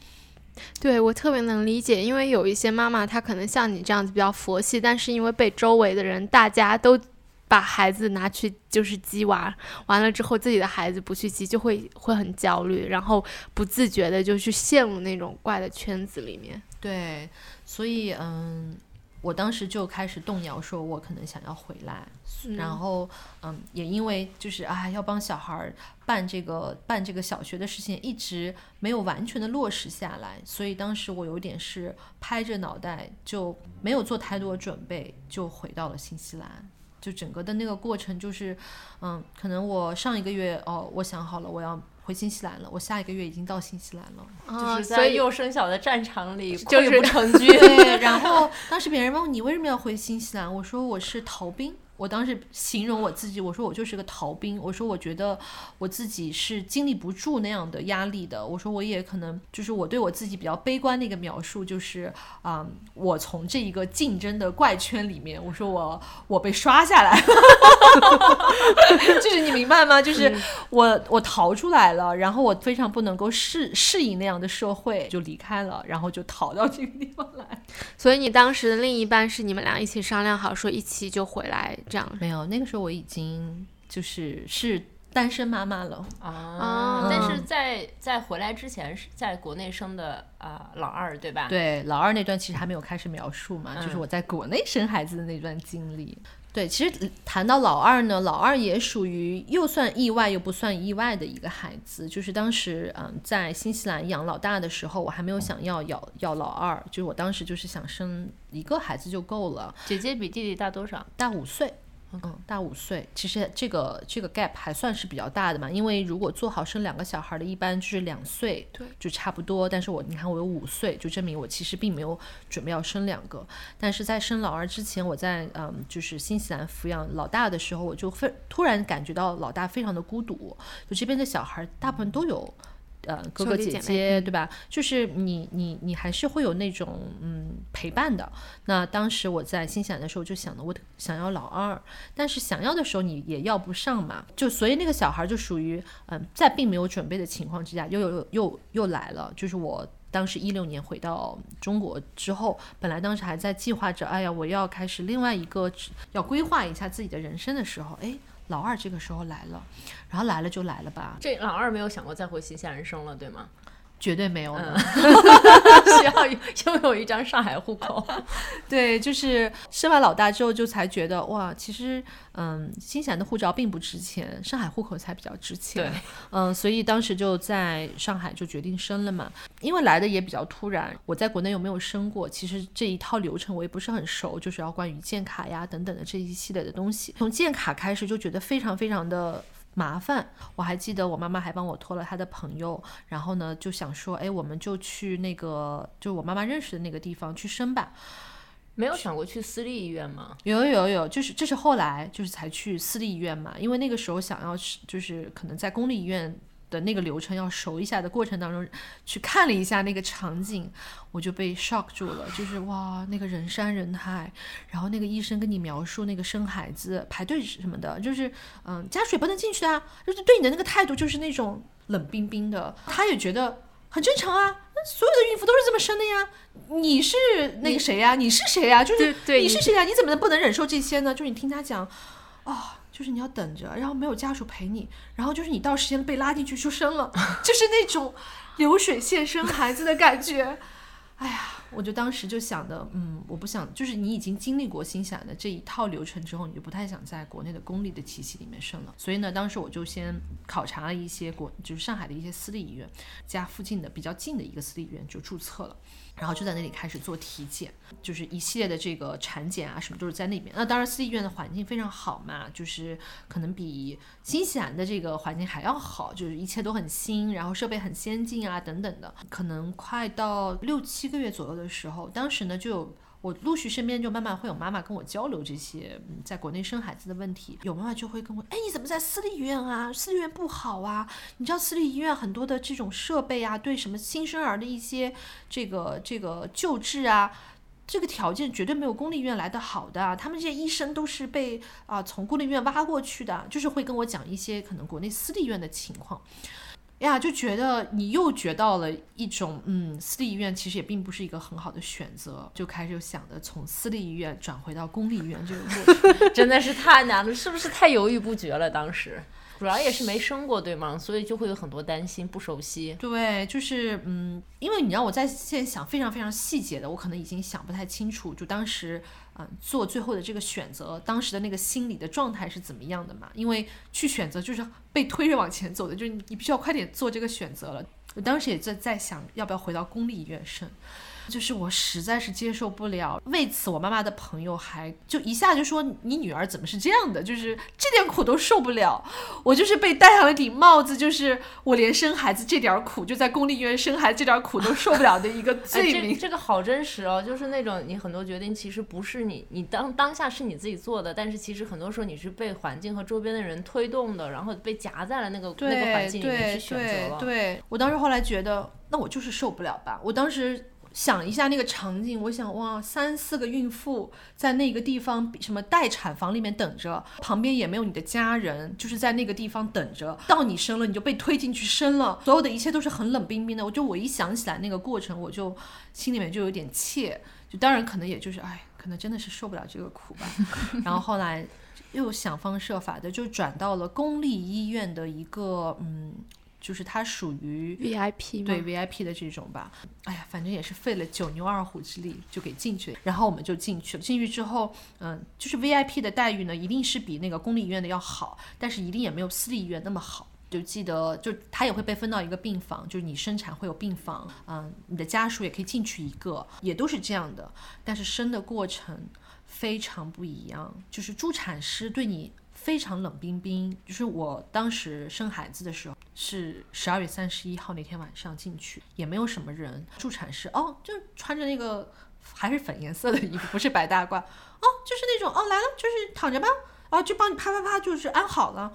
对我特别能理解，因为有一些妈妈她可能像你这样子比较佛系，但是因为被周围的人大家都。把孩子拿去就是鸡娃，完了之后自己的孩子不去鸡，就会会很焦虑，然后不自觉的就去陷入那种怪的圈子里面。对，所以嗯，我当时就开始动摇，说我可能想要回来，然后嗯，也因为就是啊，要帮小孩办这个办这个小学的事情，一直没有完全的落实下来，所以当时我有点是拍着脑袋，就没有做太多准备，就回到了新西兰。就整个的那个过程就是，嗯，可能我上一个月哦，我想好了我要回新西兰了，我下一个月已经到新西兰了，就是在幼升小的战场里溃不成 军。对，然后当时别人问你为什么要回新西兰，我说我是逃兵。我当时形容我自己，我说我就是个逃兵。我说我觉得我自己是经历不住那样的压力的。我说我也可能就是我对我自己比较悲观的一个描述，就是啊，我从这一个竞争的怪圈里面，我说我我被刷下来了，就是你明白吗？就是我我逃出来了，然后我非常不能够适适应那样的社会，就离开了，然后就逃到这个地方来。所以你当时的另一半是你们俩一起商量好说一起就回来。这样没有，那个时候我已经就是是单身妈妈了啊。但是在在回来之前是在国内生的啊老二对吧？对，老二那段其实还没有开始描述嘛，就是我在国内生孩子的那段经历。对，其实谈到老二呢，老二也属于又算意外又不算意外的一个孩子。就是当时嗯在新西兰养老大的时候，我还没有想要要要老二，就是我当时就是想生一个孩子就够了。姐姐比弟弟大多少？大五岁。嗯，大五岁，其实这个这个 gap 还算是比较大的嘛。因为如果做好生两个小孩的，一般就是两岁，对，就差不多。但是我你看我有五岁，就证明我其实并没有准备要生两个。但是在生老二之前，我在嗯就是新西兰抚养老大的时候，我就非突然感觉到老大非常的孤独，就这边的小孩大部分都有。呃，哥哥姐姐，对吧？就是你，你，你还是会有那种嗯陪伴的。那当时我在新西兰的时候，就想的我想要老二，但是想要的时候你也要不上嘛。就所以那个小孩就属于嗯，在并没有准备的情况之下，又又又又来了。就是我当时一六年回到中国之后，本来当时还在计划着，哎呀，我要开始另外一个要规划一下自己的人生的时候，哎。老二这个时候来了，然后来了就来了吧。这老二没有想过再回新鲜人生了，对吗？绝对没有的，需要拥有一张上海户口。对，就是生完老大之后，就才觉得哇，其实嗯，新西兰的护照并不值钱，上海户口才比较值钱。对，嗯，所以当时就在上海就决定生了嘛。因为来的也比较突然，我在国内又没有生过，其实这一套流程我也不是很熟，就是要关于建卡呀等等的这一系列的东西。从建卡开始就觉得非常非常的。麻烦，我还记得我妈妈还帮我托了她的朋友，然后呢就想说，哎，我们就去那个，就我妈妈认识的那个地方去生吧。没有想过去私立医院吗？有有有，就是这是后来就是才去私立医院嘛，因为那个时候想要就是可能在公立医院。的那个流程要熟一下的过程当中，去看了一下那个场景，我就被 shock 住了，就是哇，那个人山人海，然后那个医生跟你描述那个生孩子排队什么的，就是嗯，加水不能进去啊，就是对你的那个态度就是那种冷冰冰的，他也觉得很正常啊，所有的孕妇都是这么生的呀，你是那个谁呀？你是谁呀？就是你是谁呀？你怎么能不能忍受这些呢？就是你听他讲，啊。就是你要等着，然后没有家属陪你，然后就是你到时间被拉进去就生了，就是那种流水线生孩子的感觉。哎呀，我就当时就想的，嗯，我不想，就是你已经经历过新西兰的这一套流程之后，你就不太想在国内的公立的体系里面生了。所以呢，当时我就先考察了一些国，就是上海的一些私立医院，家附近的比较近的一个私立医院就注册了。然后就在那里开始做体检，就是一系列的这个产检啊，什么都是在那边。那当然，私立医院的环境非常好嘛，就是可能比新西兰的这个环境还要好，就是一切都很新，然后设备很先进啊，等等的。可能快到六七个月左右的时候，当时呢就有。我陆续身边就慢慢会有妈妈跟我交流这些在国内生孩子的问题，有妈妈就会跟我，哎，你怎么在私立医院啊？私立医院不好啊？你知道私立医院很多的这种设备啊，对什么新生儿的一些这个这个救治啊，这个条件绝对没有公立医院来的好的。他们这些医生都是被啊从公立医院挖过去的，就是会跟我讲一些可能国内私立医院的情况。呀，就觉得你又觉到了一种，嗯，私立医院其实也并不是一个很好的选择，就开始想着从私立医院转回到公立医院这个过程，真的是太难了，是不是太犹豫不决了？当时。主要也是没生过，对吗？所以就会有很多担心，不熟悉。对，就是嗯，因为你让我在现在想非常非常细节的，我可能已经想不太清楚。就当时嗯做最后的这个选择，当时的那个心理的状态是怎么样的嘛？因为去选择就是被推着往前走的，就是你必须要快点做这个选择了。我当时也在在想，要不要回到公立医院生。就是我实在是接受不了，为此我妈妈的朋友还就一下就说你女儿怎么是这样的，就是这点苦都受不了。我就是被戴上了顶帽子，就是我连生孩子这点苦，就在公立医院生孩子这点苦都受不了的一个 罪名。这个好真实哦，就是那种你很多决定其实不是你，你当当下是你自己做的，但是其实很多时候你是被环境和周边的人推动的，然后被夹在了那个那个环境里面去选择了。对我当时后来觉得，那我就是受不了吧。我当时。想一下那个场景，我想哇，三四个孕妇在那个地方什么待产房里面等着，旁边也没有你的家人，就是在那个地方等着。到你生了，你就被推进去生了，所有的一切都是很冷冰冰的。我就我一想起来那个过程，我就心里面就有点怯。就当然可能也就是哎，可能真的是受不了这个苦吧。然后后来又想方设法的就转到了公立医院的一个嗯。就是它属于 VIP 对 VIP 的这种吧，哎呀，反正也是费了九牛二虎之力就给进去了，然后我们就进去了。进去之后，嗯，就是 VIP 的待遇呢，一定是比那个公立医院的要好，但是一定也没有私立医院那么好。就记得，就他也会被分到一个病房，就是你生产会有病房，嗯，你的家属也可以进去一个，也都是这样的。但是生的过程非常不一样，就是助产师对你。非常冷冰冰，就是我当时生孩子的时候是十二月三十一号那天晚上进去，也没有什么人。助产士哦，就穿着那个还是粉颜色的衣服，不是白大褂哦，就是那种哦来了，就是躺着吧，啊就帮你啪啪啪，就是安好了，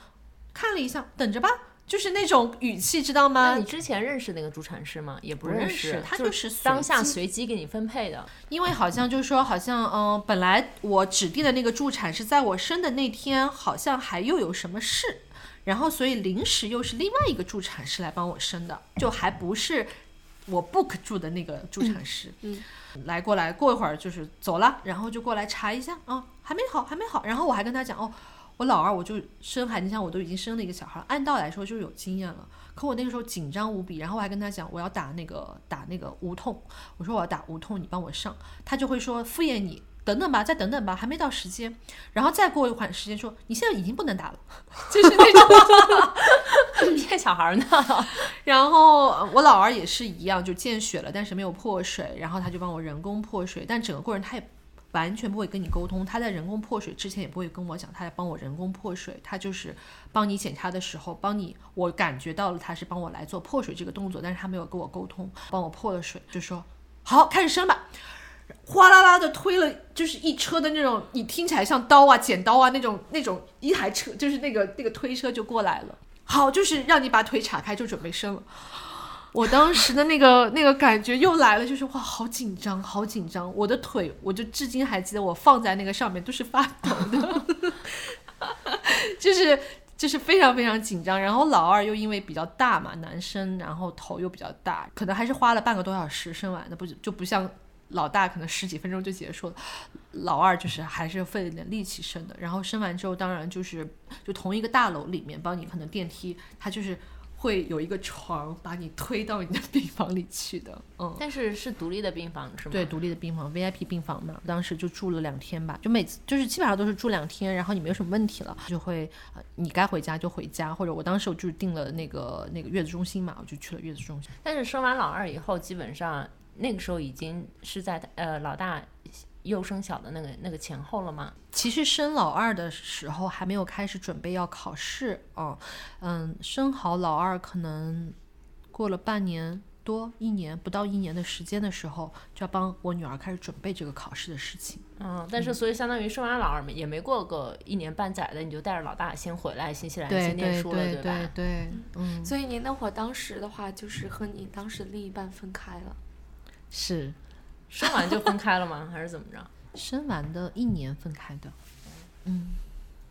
看了一下，等着吧。就是那种语气，知道吗？你之前认识那个助产师吗？也不认识，他就是当下随机给你分配的。因为好像就是说，好像嗯，本来我指定的那个助产是在我生的那天，好像还又有什么事，然后所以临时又是另外一个助产师来帮我生的，就还不是我 book 住的那个助产师。嗯，来过来过一会儿就是走了，然后就过来查一下啊，还没好，还没好。然后我还跟他讲哦。我老二我就生孩子，像我都已经生了一个小孩，按道理来说就是有经验了。可我那个时候紧张无比，然后我还跟他讲我要打那个打那个无痛，我说我要打无痛，你帮我上。他就会说敷衍你，等等吧，再等等吧，还没到时间。然后再过一会儿时间说你现在已经不能打了，就是那种 骗小孩呢。然后我老二也是一样，就见血了，但是没有破水，然后他就帮我人工破水，但整个过程他也。完全不会跟你沟通，他在人工破水之前也不会跟我讲，他在帮我人工破水，他就是帮你检查的时候帮你，我感觉到了他是帮我来做破水这个动作，但是他没有跟我沟通，帮我破了水，就说好开始生吧，哗啦啦的推了，就是一车的那种，你听起来像刀啊、剪刀啊那种那种一台车，就是那个那个推车就过来了，好，就是让你把腿岔开就准备生了。我当时的那个那个感觉又来了，就是哇，好紧张，好紧张！我的腿，我就至今还记得，我放在那个上面都是发抖的，就是就是非常非常紧张。然后老二又因为比较大嘛，男生，然后头又比较大，可能还是花了半个多小时生完的，不就不像老大可能十几分钟就结束了，老二就是还是费了点力气生的。然后生完之后，当然就是就同一个大楼里面帮你，可能电梯它就是会有一个床把你推到你的病房里去的，嗯。但是是独立的病房是吗？对，独立的病房，VIP 病房嘛。当时就住了两天吧，就每次就是基本上都是住两天，然后你没有什么问题了，就会呃你该回家就回家，或者我当时我就是订了那个那个月子中心嘛，我就去了月子中心。但是生完老二以后，基本上那个时候已经是在呃老大幼升小的那个那个前后了吗？其实生老二的时候还没有开始准备要考试，哦，嗯，生好老二可能过了半年多一年不到一年的时间的时候，就要帮我女儿开始准备这个考试的事情。嗯，但是所以相当于生完老二也没过个一年半载的，你就带着老大先回来新西兰对先念书了，对吧？对，嗯，所以你那会儿当时的话，就是和你当时另一半分开了。是生完就分开了吗？还是怎么着？生完的一年分开的，嗯，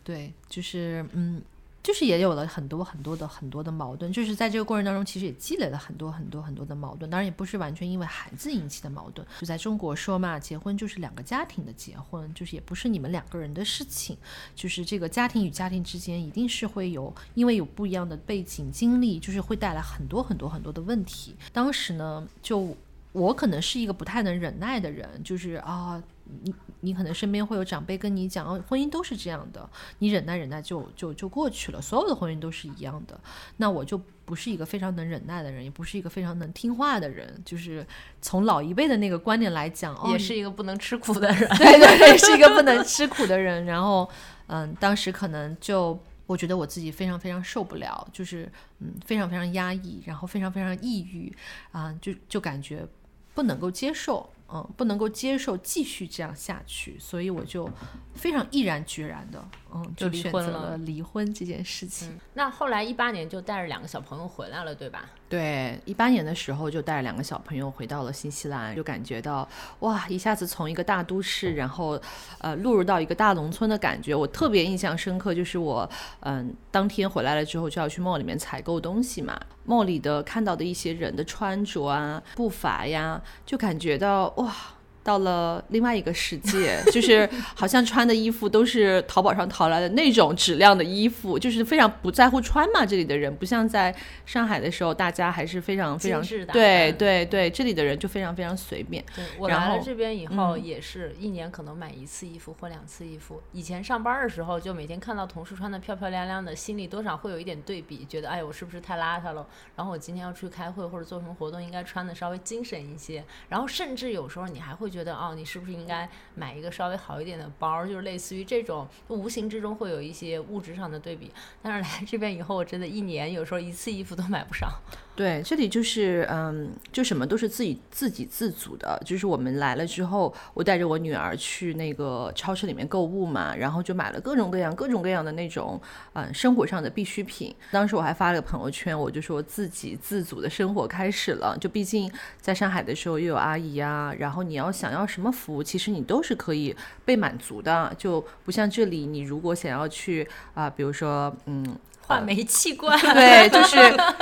对，就是嗯，就是也有了很多很多的很多的矛盾，就是在这个过程当中，其实也积累了很多很多很多的矛盾，当然也不是完全因为孩子引起的矛盾。就在中国说嘛，结婚就是两个家庭的结婚，就是也不是你们两个人的事情，就是这个家庭与家庭之间一定是会有，因为有不一样的背景经历，就是会带来很多很多很多的问题。当时呢，就我可能是一个不太能忍耐的人，就是啊，你你可能身边会有长辈跟你讲，哦，婚姻都是这样的，你忍耐忍耐就就就过去了，所有的婚姻都是一样的。那我就不是一个非常能忍耐的人，也不是一个非常能听话的人，就是从老一辈的那个观念来讲，哦，也是一个不能吃苦的人。对对对，是一个不能吃苦的人。然后，嗯，当时可能就我觉得我自己非常非常受不了，就是嗯非常非常压抑，然后非常非常抑郁啊、就就感觉不能够接受，嗯，不能够接受继续这样下去，所以我就非常毅然决然的，嗯，就离选婚了择了离婚这件事情。嗯，那后来一八年就带着两个小朋友回来了，对吧？对，一八年的时候就带着两个小朋友回到了新西兰，就感觉到哇，一下子从一个大都市，然后呃落入到一个大农村的感觉。我特别印象深刻，就是我嗯当天回来了之后就要去 mall 里面采购东西嘛梦里的看到的一些人的穿着啊、步伐呀，就感觉到哇。到了另外一个世界，就是好像穿的衣服都是淘宝上淘来的那种质量的衣服，就是非常不在乎穿嘛。这里的人不像在上海的时候，大家还是非常非常对对对，这里的人就非常非常随便。对我来了这边以后，嗯也是一年可能买一次衣服或两次衣服。以前上班的时候，就每天看到同事穿的漂漂亮亮的，心里多少会有一点对比，觉得哎，我是不是太邋遢了？然后我今天要出去开会或者做什么活动，应该穿的稍微精神一些。然后甚至有时候你还会觉得，哦，你是不是应该买一个稍微好一点的包？就是类似于这种，无形之中会有一些物质上的对比。但是来这边以后，我真的一年有时候一次衣服都买不上。对，这里就是嗯，就什么都是自己自给自足的。就是我们来了之后，我带着我女儿去那个超市里面购物嘛，然后就买了各种各样、各种各样的那种嗯生活上的必需品。当时我还发了个朋友圈，我就说自给自足的生活开始了。就毕竟在上海的时候又有阿姨啊，然后你要想要什么服务，其实你都是可以被满足的，就不像这里，你如果想要去啊、比如说嗯。换煤气罐，对，就是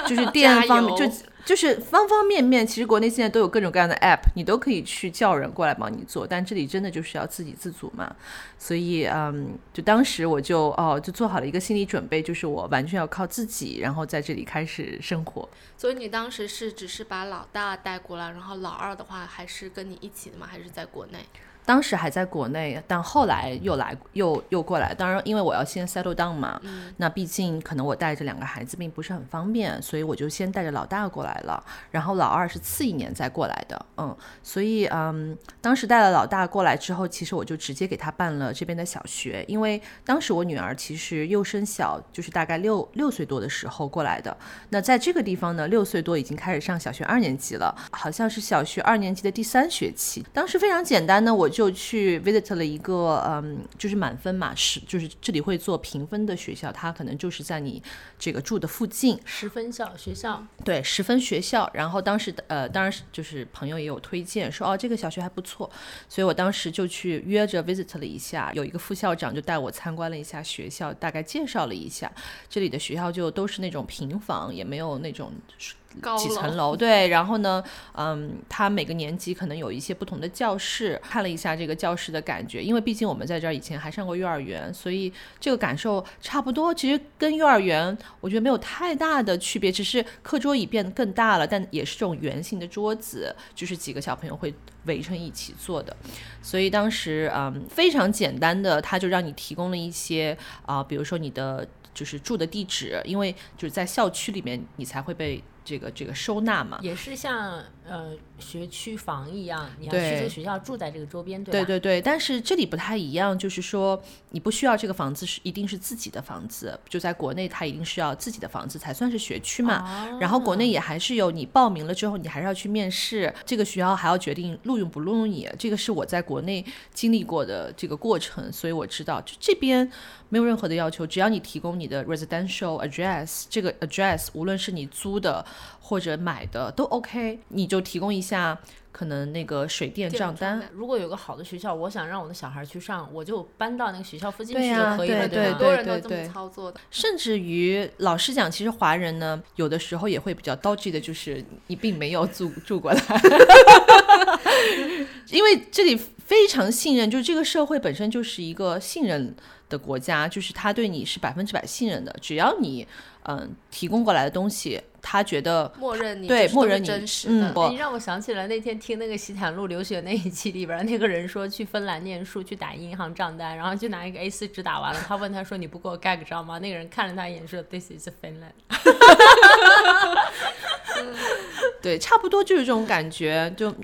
就是 电加方面，就就是方方面面。其实国内现在都有各种各样的 app，你都可以去叫人过来帮你做，但这里真的就是要自给自足嘛。所以嗯，就当时我就哦，就做好了一个心理准备，就是我完全要靠自己，然后在这里开始生活。所以你当时是只是把老大带过来，然后老二的话还是跟你一起的吗？还是在国内？当时还在国内，但后来又来又又过来。当然，因为我要先 settle down 嘛，那毕竟可能我带着两个孩子并不是很方便，所以我就先带着老大过来了。然后老二是次一年再过来的，嗯，所以嗯，当时带了老大过来之后，其实我就直接给他办了这边的小学，因为当时我女儿其实幼升小，就是大概六六岁多的时候过来的。那在这个地方呢，六岁多已经开始上小学二年级了，好像是小学二年级的第三学期。当时非常简单呢，我就去 visit 了一个，嗯，就是满分嘛，是就是这里会做评分的学校，它可能就是在你这个住的附近，十分校学校，对，十分学校。然后当时呃，当然是就是朋友也有推荐说哦，这个小学还不错，所以我当时就去约着 visit 了一下，有一个副校长就带我参观了一下学校，大概介绍了一下。这里的学校就都是那种平房，也没有那种高几层楼楼，对，然后呢，嗯，他每个年级可能有一些不同的教室，看了一下这个教室的感觉，因为毕竟我们在这儿以前还上过幼儿园，所以这个感受差不多。其实跟幼儿园我觉得没有太大的区别，只是课桌椅变得更大了，但也是这种圆形的桌子，就是几个小朋友会围成一起坐的。所以当时嗯非常简单的，他就让你提供了一些啊、比如说你的就是住的地址，因为就是在校区里面你才会被这个这个收纳嘛。也是像呃学区房一样，你要去这个学校住在这个周边，对对对，但是这里不太一样，就是说你不需要这个房子是一定是自己的房子，就在国内它一定是要自己的房子才算是学区嘛。然后国内也还是有你报名了之后，你还是要去面试，这个学校还要决定录用不录用你，这个是我在国内经历过的这个过程，所以我知道就这边没有任何的要求，只要你提供你的 residential address，这个 address 无论是你租的或者买的都 OK，你就提供一下可能那个水电账单。如果有个好的学校，我想让我的小孩去上，我就搬到那个学校附近去就可以了，对吧很多人都这么对对操作的。甚至于老实讲，其实华人呢，有的时候也会比较 dodgy 的，就是你并没有住住过来，因为这里非常信任，就是这个社会本身就是一个信任的国家，就是他对你是百分之百信任的，只要你嗯、提供过来的东西，他觉得默认你对默认你真实嗯的，你让我想起了那天听那个西坦路留学那一期里边，那个人说去芬兰念书，去打银行账单，然后就拿一个 A 四纸打完了。他问他说：“你不给我盖个章吗？”那个人看了他一眼说：“This is Finland。对，差不多就是这种感觉，就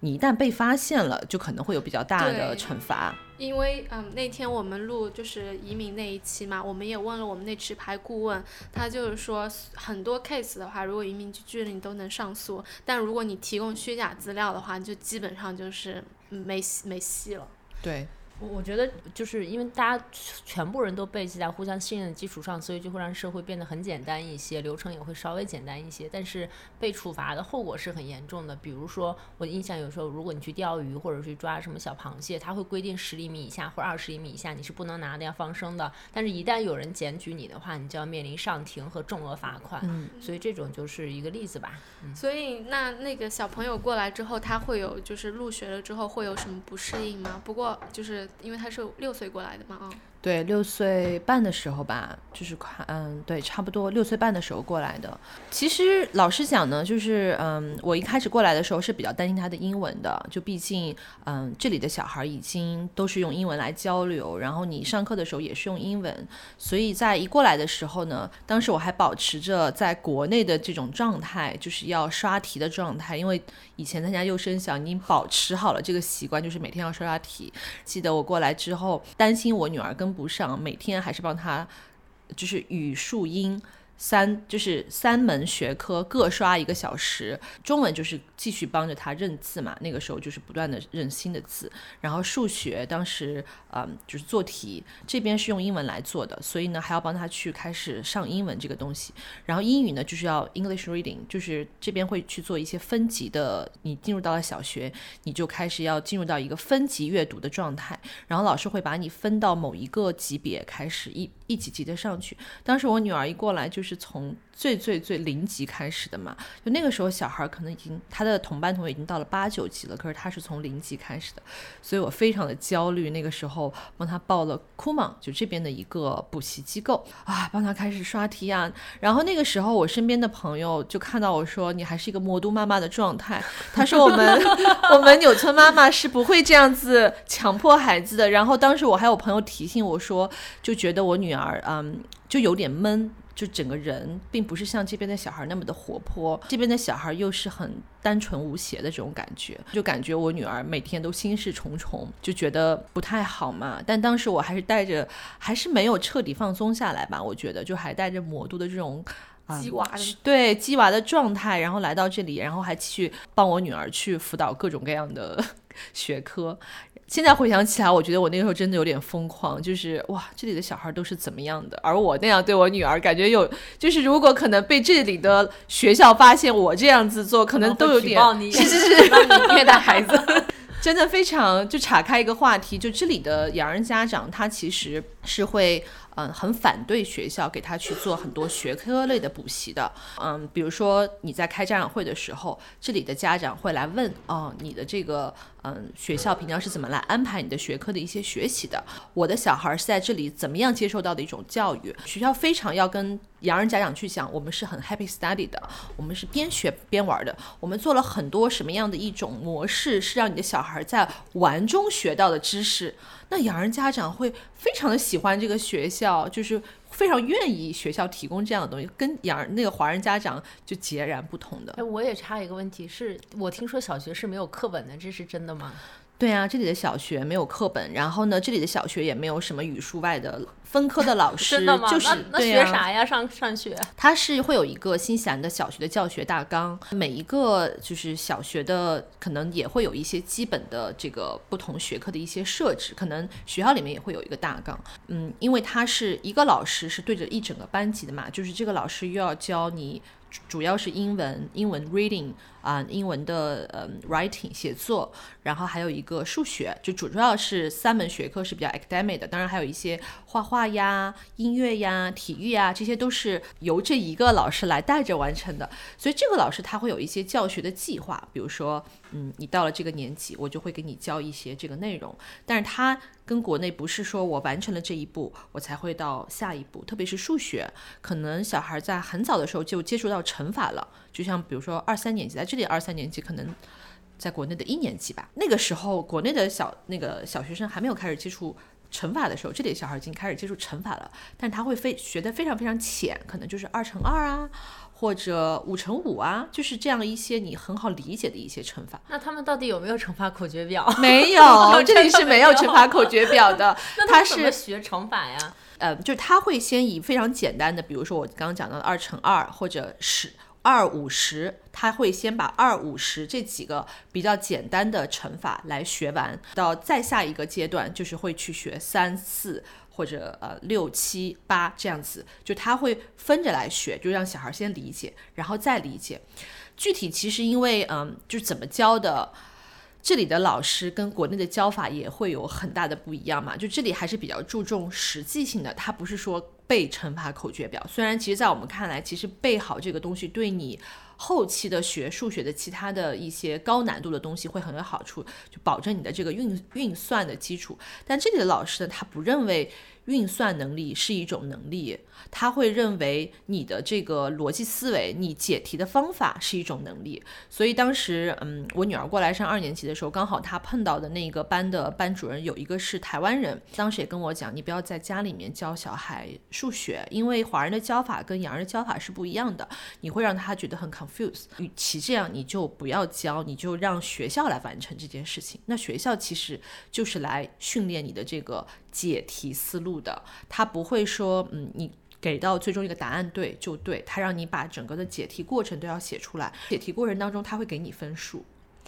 你一旦被发现了，就可能会有比较大的惩罚。因为嗯，那天我们录就是移民那一期嘛，我们也问了我们那持牌顾问，他就是说很多 case 的话，如果移民局拒了你都能上诉，但如果你提供虚假资料的话，就基本上就是没戏没戏了。对，我我觉得就是因为大家全部人都背记在互相信任的基础上，所以就会让社会变得很简单一些，流程也会稍微简单一些。但是被处罚的后果是很严重的，比如说我印象有时候，如果你去钓鱼或者去抓什么小螃蟹，它会规定十厘米以下或者二十厘米以下你是不能拿的，要放生的。但是，一旦有人检举你的话，你就要面临上庭和重额罚款。嗯所以这种就是一个例子吧。所以那那个小朋友过来之后，他会有就是入学了之后会有什么不适应吗？不过就是因为他是六岁过来的嘛，啊、对，六岁半的时候吧，就是快，嗯，对，差不多六岁半的时候过来的。其实老实讲呢，就是，嗯，我一开始过来的时候是比较担心他的英文的，就毕竟，嗯，这里的小孩已经都是用英文来交流，然后你上课的时候也是用英文，所以在一过来的时候呢，当时我还保持着在国内的这种状态，就是要刷题的状态，因为以前参加幼升小，你保持好了这个习惯，就是每天要刷刷题。记得我过来之后，担心我女儿跟不上，每天还是帮她，就是语数英。三就是三门学科各刷一个小时，中文就是继续帮着他认字嘛，那个时候就是不断的认新的字，然后数学当时嗯就是做题，这边是用英文来做的，所以呢还要帮他去开始上英文这个东西，然后英语呢就是要 English reading，就是这边会去做一些分级的，你进入到了小学，你就开始要进入到一个分级阅读的状态，然后老师会把你分到某一个级别开始一一级级的上去。当时我女儿一过来就从最最最零级开始的嘛，就那个时候小孩可能已经他的同班同学已经到了八九级了，可是他是从零级开始的，所以我非常的焦虑。那个时候帮他报了 Kumon，就这边的一个补习机构啊，帮他开始刷题啊。然后那个时候我身边的朋友就看到我说你还是一个魔都妈妈的状态，他说我们 我们纽村妈妈是不会这样子强迫孩子的。然后当时我还有朋友提醒我说，就觉得我女儿嗯就有点闷。就整个人并不是像这边的小孩那么的活泼，这边的小孩又是很单纯无邪的这种感觉，就感觉我女儿每天都心事重重，就觉得不太好嘛。但当时我还是带着，还是没有彻底放松下来吧，我觉得就还带着魔都的这种。啊鸡娃的对鸡娃的状态，然后来到这里，然后还继续帮我女儿去辅导各种各样的 学科。现在回想起来，我觉得我那个时候真的有点疯狂，就是哇，这里的小孩都是怎么样的？而我那样对我女儿，感觉有，就是如果可能被这里的学校发现我这样子做，可能都有点会举报你是 虐待孩子。真的非常就岔开一个话题，就这里的洋人家长，他其实是会嗯，很反对学校给他去做很多学科类的补习的。嗯，比如说你在开家长会的时候，这里的家长会来问，哦，你的这个嗯学校平常是怎么来安排你的学科的一些学习的？我的小孩是在这里怎么样接受到的一种教育？学校非常要跟洋人家长去讲，我们是很 happy study 的，我们是边学边玩的，我们做了很多什么样的一种模式，是让你的小孩在玩中学到的知识。那洋人家长会非常的喜欢这个学校，就是非常愿意学校提供这样的东西，跟洋人那个华人家长就截然不同的。哎，我也插一个问题，是我听说小学是没有课本的，这是真的吗？对啊，这里的小学没有课本，然后呢，这里的小学也没有什么语数外的分科的老 师，真的吗？就是那那学啥呀？上上学？它是会有一个新西兰的小学的教学大纲，每一个就是小学的可能也会有一些基本的这个不同学科的一些设置，可能学校里面也会有一个大纲。嗯，因为他是一个老师是对着一整个班级的嘛，就是这个老师又要教你。主主要是英文，英文 reading 啊、英文的嗯 writing 写作，然后还有一个数学，就主要是三门学科是比较 academic 的，当然还有一些画画呀、音乐呀、体育呀，这些都是由这一个老师来带着完成的。所以这个老师他会有一些教学的计划，比如说，嗯，你到了这个年级，我就会给你教一些这个内容，但是他跟国内不是说我完成了这一步，我才会到下一步，特别是数学，可能小孩在很早的时候就接触到乘法了，就像比如说二三年级，在这里二三年级可能。在国内的一年级吧，那个时候国内的小那个小学生还没有开始接触乘法的时候，这里小孩已经开始接触乘法了，但他会非学的非常非常浅，可能就是二乘二啊，或者五乘五啊，就是这样一些你很好理解的一些乘法。那他们到底有没有乘法口诀表？没有，这里是没有乘法口诀表的，那它们怎么是学乘法呀？呃，就是他会先以非常简单的，比如说我刚刚讲到的二乘二或者十二五十，他会先把二五十这几个比较简单的乘法来学完，到再下一个阶段就是会去学三四。或者呃六七八这样子，就他会分着来学，就让小孩先理解，然后再理解。具体其实因为嗯，就怎么教的，这里的老师跟国内的教法也会有很大的不一样嘛。就这里还是比较注重实际性的，它不是说背乘法口诀表。虽然其实在我们看来，其实背好这个东西对你后期的学数学的其他的一些高难度的东西会很有好处，就保证你的这个运运算的基础。但这里的老师呢，他不认为运算能力是一种能力，他会认为你的这个逻辑思维，你解题的方法是一种能力。所以当时，嗯，我女儿过来上二年级的时候，刚好她碰到的那个班的班主任有一个是台湾人，当时也跟我讲，你不要在家里面教小孩数学，因为华人的教法跟洋人的教法是不一样的，你会让他觉得很 confuse。与其这样，你就不要教，你就让学校来完成这件事情。那学校其实就是来训练你的这个解题思路的，他不会说，嗯，你。给到最终一个答案对就对，他让你把整个的解题过程都要写出来，解题过程当中他会给你分数。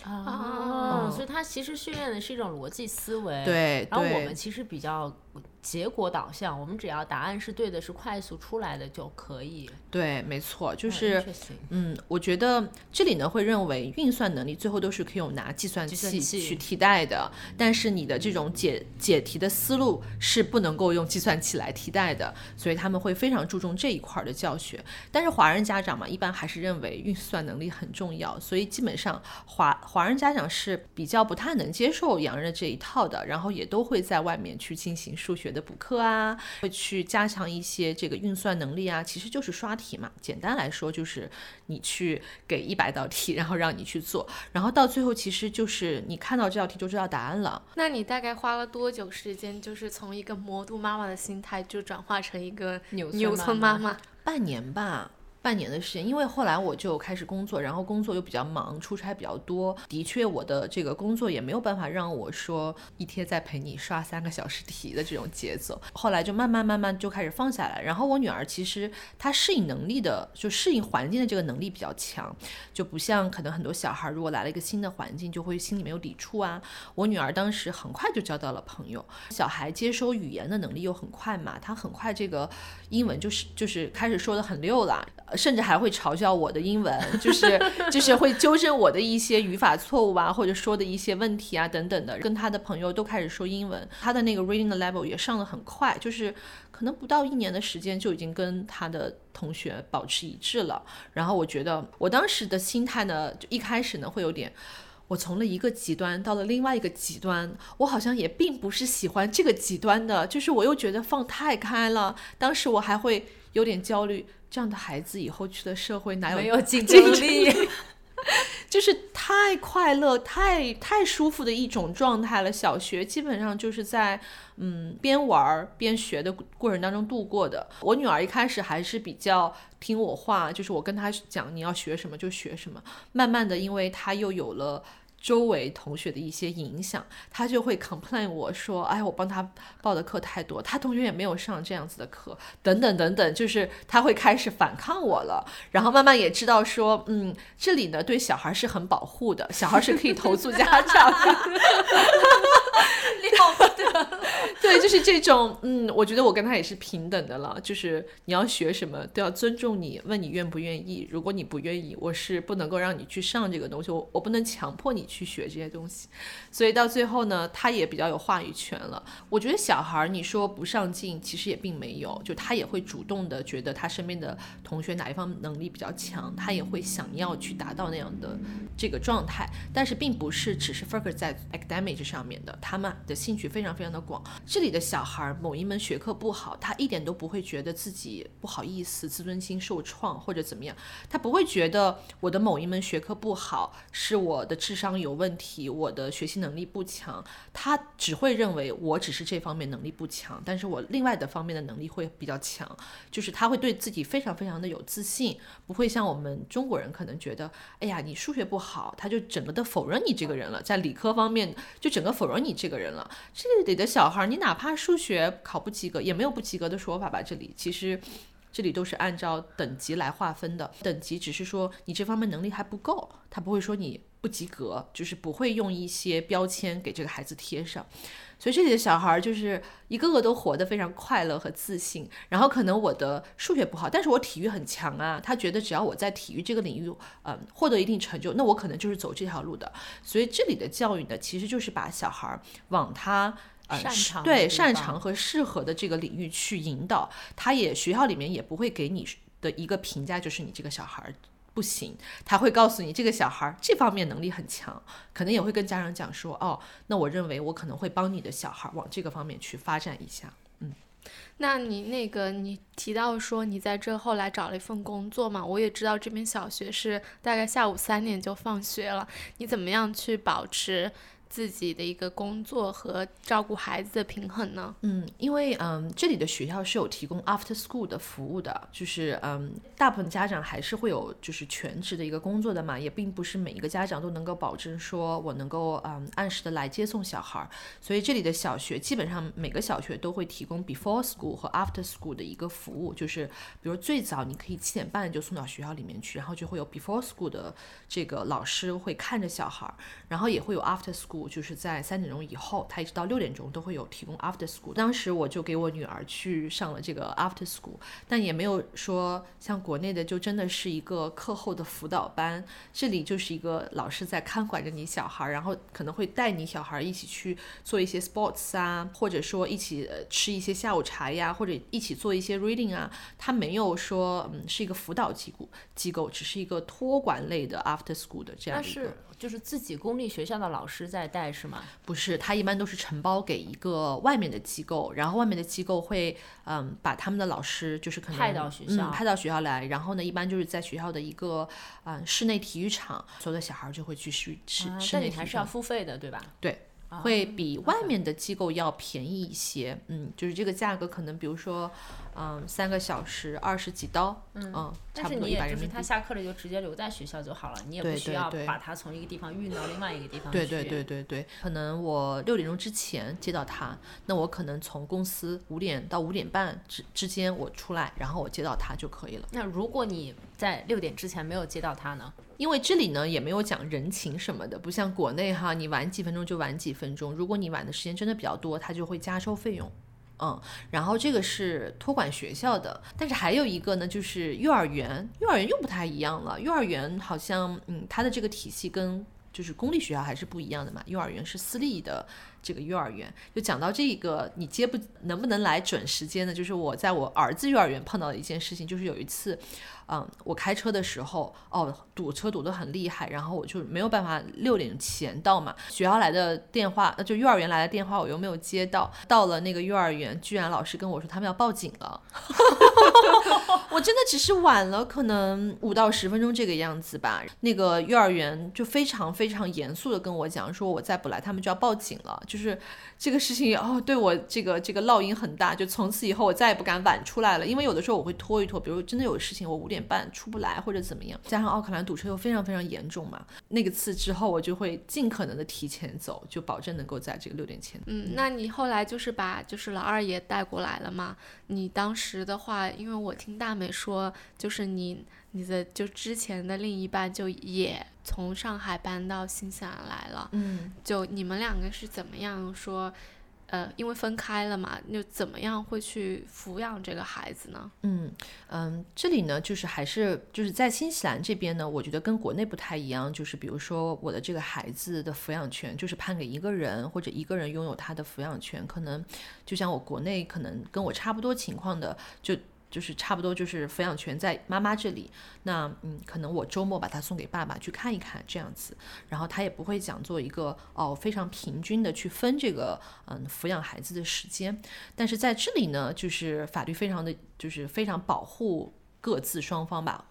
哦，所以它其实训练的是一种逻辑思维。。对然后我们其实比较结果导向，我们只要答案是对的，是快速出来的就可以。对，没错，就嗯是嗯，我觉得这里呢会认为运算能力最后都是可以用拿计算器器去替代的，但是你的这种解解题的思路是不能够用计算器来替代的，所以他们会非常注重这一块儿的教学。但是华人家长嘛，一般还是认为运算能力很重要，所以基本上华华人家长是比较不太能接受洋人的这一套的，然后也都会在外面去进行数学的补课啊，会去加强一些这个运算能力啊，其实就是刷题嘛。简单来说，就是你去给一百道题，然后让你去做，然后到最后其实就是你看到这道题就知道答案了。那你大概花了多久时间，就是从一个魔都妈妈的心态，就转化成一个纽纽村妈妈？半年吧。半年的时间，因为后来我就开始工作，然后工作又比较忙，出差比较多，的确我的这个工作也没有办法让我说一天再陪你刷三个小时题的这种节奏。后来就慢慢慢慢就开始放下来。然后我女儿其实她适应能力的，就适应环境的这个能力比较强，就不像可能很多小孩如果来了一个新的环境，就会心里面有抵触啊。我女儿当时很快就交到了朋友，小孩接收语言的能力又很快嘛，她很快这个英文就是就是开始说的很溜了。甚至还会嘲笑我的英文，就是就是会纠正我的一些语法错误啊，或者说的一些问题啊等等的。跟他的朋友都开始说英文，他的那个 reading 的 level 也上的很快，就是可能不到一年的时间就已经跟他的同学保持一致了。然后我觉得我当时的心态呢，就一开始呢会有点。我从了一个极端到了另外一个极端，我好像也并不是喜欢这个极端的，就是我又觉得放太开了。当时我还会有点焦虑，这样的孩子以后去了社会哪有没有竞争力？就是太快乐、太太舒服的一种状态了。小学基本上就是在嗯边玩边学的过程当中度过的。我女儿一开始还是比较听我话，就是我跟她讲你要学什么就学什么。慢慢的，因为她又有了。周围同学的一些影响，他就会 complain 我说，哎，我帮他报的课太多，他同学也没有上这样子的课，等等等等，就是他会开始反抗我了。然后慢慢也知道说，嗯，这里呢对小孩是很保护的，小孩是可以投诉家长的。了不得，对，就是这种，嗯，我觉得我跟他也是平等的了，就是你要学什么都要尊重你，问你愿不愿意。如果你不愿意，我是不能够让你去上这个东西，我我不能强迫你去学这些东西。所以到最后呢，他也比较有话语权了。我觉得小孩儿你说不上进，其实也并没有，就他也会主动的觉得他身边的同学哪一方能力比较强，他也会想要去达到那样的这个状态。但是并不是只是 focus 在 academic 上面的，他们的兴趣非常非常的广。这里的小孩某一门学科不好，他一点都不会觉得自己不好意思、自尊心受创或者怎么样，他不会觉得我的某一门学科不好是我的智商有问题，我的学习能力不强，他只会认为我只是这方面能力不强，但是我另外的方面的能力会比较强，就是他会对自己非常非常的有自信，不会像我们中国人可能觉得，哎呀，你数学不好，他就整个的否认你这个人了，在理科方面就整个否认你这个人了。这里的小孩，你哪怕数学考不及格，也没有不及格的说法吧？这里其实，这里都是按照等级来划分的。等级只是说你这方面能力还不够，他不会说你不及格，就是不会用一些标签给这个孩子贴上。所以这里的小孩就是一个个都活得非常快乐和自信。然后可能我的数学不好，但是我体育很强啊。他觉得只要我在体育这个领域，嗯，获得一定成就，那我可能就是走这条路的。所以这里的教育呢，其实就是把小孩往他。擅长对擅长和适合的这个领域去引导，他也学校里面也不会给你的一个评价就是你这个小孩不行，他会告诉你这个小孩这方面能力很强，可能也会跟家长讲说，哦，那我认为我可能会帮你的小孩往这个方面去发展一下。嗯，那你那个你提到说你在这后来找了一份工作嘛？我也知道这边小学是大概下午三点就放学了，你怎么样去保持？自己的一个工作和照顾孩子的平衡呢？嗯，因为嗯，这里的学校是有提供 after school 的服务的，就是嗯，大部分家长还是会有就是全职的一个工作的嘛，也并不是每一个家长都能够保证说我能够嗯按时的来接送小孩儿，所以这里的小学基本上每个小学都会提供 before school 和 after school 的一个服务，就是比如最早你可以七点半就送到学校里面去，然后就会有 before school 的这个老师会看着小孩儿，然后也会有 after school。就是在三点钟以后，他一直到六点钟都会有提供 after school。当时我就给我女儿去上了这个 after school，但也没有说像国内的就真的是一个课后的辅导班。这里就是一个老师在看管着你小孩，然后可能会带你小孩一起去做一些 sports 啊，或者说一起吃一些下午茶呀，或者一起做一些 reading 啊。他没有说嗯是一个辅导机构机构，只是一个托管类的 after school 的这样一个。就是自己公立学校的老师在带是吗？不是，他一般都是承包给一个外面的机构，然后外面的机构会嗯把他们的老师就是可能派到学校，派到学校来，然后呢一般就是在学校的一个嗯室内体育场，所有的小孩就会去室室室内还是要付费的，对吧？对，会比外面的机构要便宜一些，嗯，就是这个价格可能比如说。嗯，三个小时二十几刀，嗯，但是你也就是他下课了就直接留在学校就好了，你也不需要把他从一个地方运到另外一个地方去。对对对对对，可能我六点钟之前接到他，那我可能从公司五点到五点半之之间我出来，然后我接到他就可以了。那如果你在六点之前没有接到他呢？因为这里呢也没有讲人情什么的，不像国内哈，你晚几分钟就晚几分钟，如果你晚的时间真的比较多，他就会加收费用。嗯，然后这个是托管学校的，但是还有一个呢，就是幼儿园，幼儿园又不太一样了。幼儿园好像，嗯，它的这个体系跟就是公立学校还是不一样的嘛。幼儿园是私立的这个幼儿园。就讲到这个，你接不能不能来准时间呢？就是我在我儿子幼儿园碰到的一件事情，就是有一次。嗯，我开车的时候，哦，堵车堵得很厉害，然后我就没有办法六点前到嘛。学校来的电话，就幼儿园来的电话，我又没有接到。到了那个幼儿园，居然老师跟我说他们要报警了。我真的只是晚了可能五到十分钟这个样子吧。那个幼儿园就非常非常严肃的跟我讲说，我再不来，他们就要报警了。就是这个事情哦，对我这个这个烙印很大。就从此以后，我再也不敢晚出来了，因为有的时候我会拖一拖，比如真的有事情，我五点。点半出不来或者怎么样，加上奥克兰堵车又非常非常严重嘛，那个次之后我就会尽可能的提前走，就保证能够在这个六点前。嗯，那你后来就是把就是老二也带过来了嘛？你当时的话，因为我听大美说，就是你你的就之前的另一半就也从上海搬到新西兰来了，嗯，就你们两个是怎么样说？呃，因为分开了嘛，就怎么样会去抚养这个孩子呢？嗯嗯，这里呢，就是还是就是在新西兰这边呢，我觉得跟国内不太一样，就是比如说我的这个孩子的抚养权就是判给一个人，或者一个人拥有他的抚养权，可能就像我国内可能跟我差不多情况的就。就是差不多就是抚养权在妈妈这里，那嗯，可能我周末把他送给爸爸去看一看这样子，然后他也不会讲做一个哦非常平均的去分这个嗯抚养孩子的时间，但是在这里呢，就是法律非常的就是非常保护各自双方吧。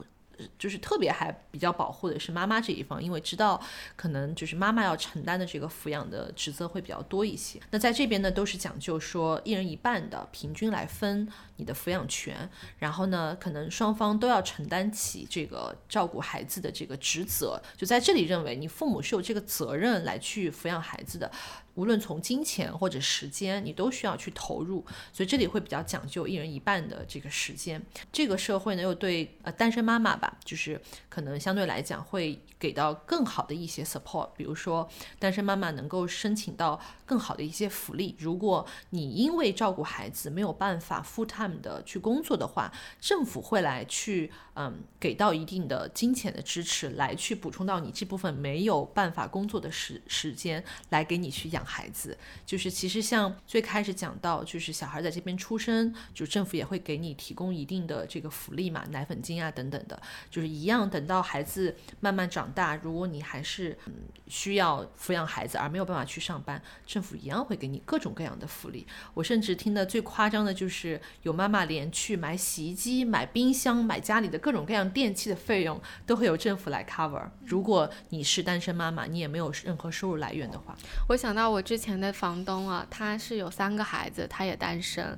就是特别还比较保护的是妈妈这一方，因为知道可能就是妈妈要承担的这个抚养的职责会比较多一些。那在这边呢，都是讲究说一人一半的平均来分你的抚养权，然后呢，可能双方都要承担起这个照顾孩子的这个职责。就在这里认为你父母是有这个责任来去抚养孩子的。无论从金钱或者时间，你都需要去投入，所以这里会比较讲究一人一半的这个时间。这个社会呢，又对呃单身妈妈吧，就是可能相对来讲会给到更好的一些 support，比如说单身妈妈能够申请到更好的一些福利。如果你因为照顾孩子没有办法 full time 的去工作的话，政府会来去嗯给到一定的金钱的支持，来去补充到你这部分没有办法工作的时时间，来给你去养。孩子就是其实像最开始讲到，就是小孩在这边出生，就政府也会给你提供一定的这个福利嘛，奶粉金啊等等的，就是一样。等到孩子慢慢长大，如果你还是嗯需要抚养孩子而没有办法去上班，政府一样会给你各种各样的福利。我甚至听的最夸张的就是有妈妈连去买洗衣机、买冰箱、买家里的各种各样电器的费用都会有政府来 cover。如果你是单身妈妈，你也没有任何收入来源的话，我想到。我之前的房东啊，他是有三个孩子，他也单身，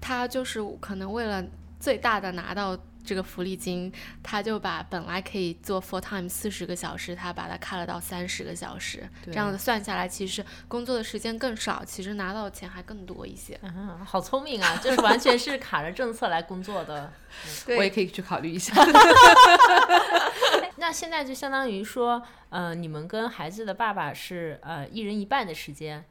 他就是可能为了最大的拿到这个福利金，他就把本来可以做 full time 四十个小时，他把它开了到三十个小时，这样子算下来，其实工作的时间更少，其实拿到的钱还更多一些。嗯，好聪明啊，就是完全是卡着政策来工作的。我也可以去考虑一下。那现在就相当于说，呃，你们跟孩子的爸爸是呃一人一半的时间，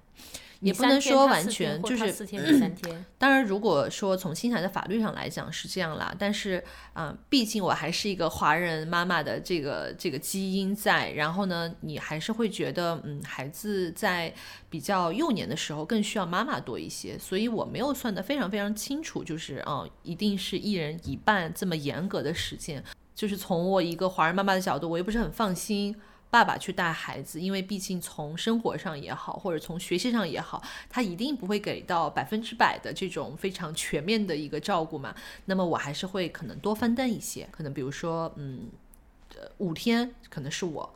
也不能说完全就是四天三天。当然，如果说从新西兰的法律上来讲是这样啦，但是啊，毕竟我还是一个华人妈妈的这个这个基因在，然后呢，你还是会觉得，嗯，孩子在比较幼年的时候更需要妈妈多一些，所以我没有算得非常非常清楚，就是啊，一定是一人一半这么严格的时间。就是从我一个华人妈妈的角度，我又不是很放心爸爸去带孩子，因为毕竟从生活上也好，或者从学习上也好，他一定不会给到百分之百的这种非常全面的一个照顾嘛。那么我还是会可能多分担一些，可能比如说，嗯，呃，五天可能是我。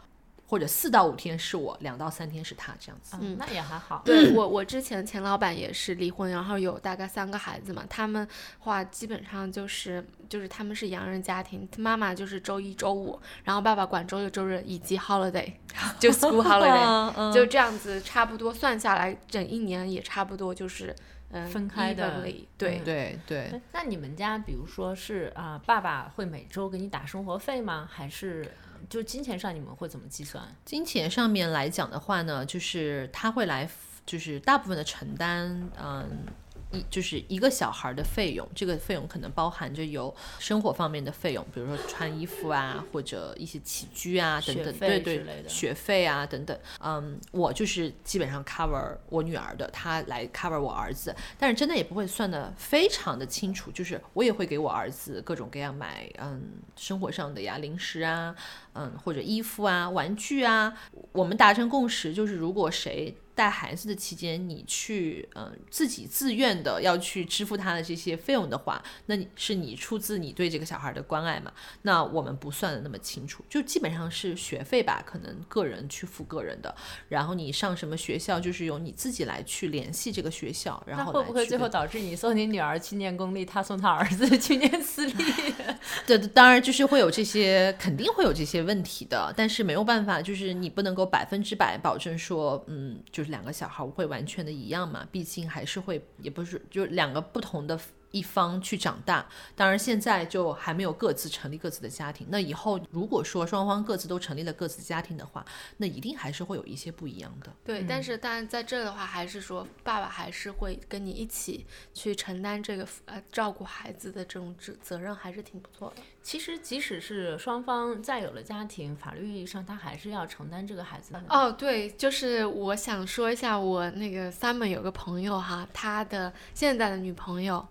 或者四到五天是我，两到三天是他，这样子。嗯，那也还好。对我，我之前前老板也是离婚，然后有大概三个孩子嘛。他们话基本上就是就是他们是洋人家庭，妈妈就是周一周五，然后爸爸管周六周日以及 holiday，就 school holiday，就这样子，差不多算下来整一年也差不多就是嗯分开的。对对对。那你们家比如说是啊，爸爸会每周给你打生活费吗？还是？就金钱上你们会怎么计算？金钱上面来讲的话呢，就是他会来，就是大部分的承担，嗯，一就是一个小孩的费用，这个费用可能包含着有生活方面的费用，比如说穿衣服啊，或者一些起居啊等等，对对学费啊等等。嗯，我就是基本上 cover 我女儿的，她来 cover 我儿子，但是真的也不会算的非常的清楚，就是我也会给我儿子各种各样买嗯生活上的呀零食啊，嗯或者衣服啊玩具啊，我们达成共识就是如果谁。带孩子的期间，你去嗯、呃自己自愿的要去支付他的这些费用的话，那你是你出自你对这个小孩的关爱嘛？那我们不算的那么清楚，就基本上是学费吧，可能个人去付个人的，然后你上什么学校，就是由你自己来去联系这个学校，然后会不会最后导致你送你女儿去念公立，他送他儿子 去念私立？对，当然就是会有这些，肯定会有这些问题的，但是没有办法，就是你不能够百分之百保证说，嗯，就是两个小孩会完全的一样嘛，毕竟还是会，也不是就两个不同的一方去长大。当然现在就还没有各自成立各自的家庭，那以后如果说双方各自都成立了各自家庭的话，那一定还是会有一些不一样的。对，但是但是在这的话，还是说爸爸还是会跟你一起去承担这个呃照顾孩子的这种责责任，还是挺不错的。其实即使是双方再有了家庭，法律意义上他还是要承担这个孩子的。哦，对，就是我想说一下，我那个 Simon 有个朋友哈，他的现在的女朋友，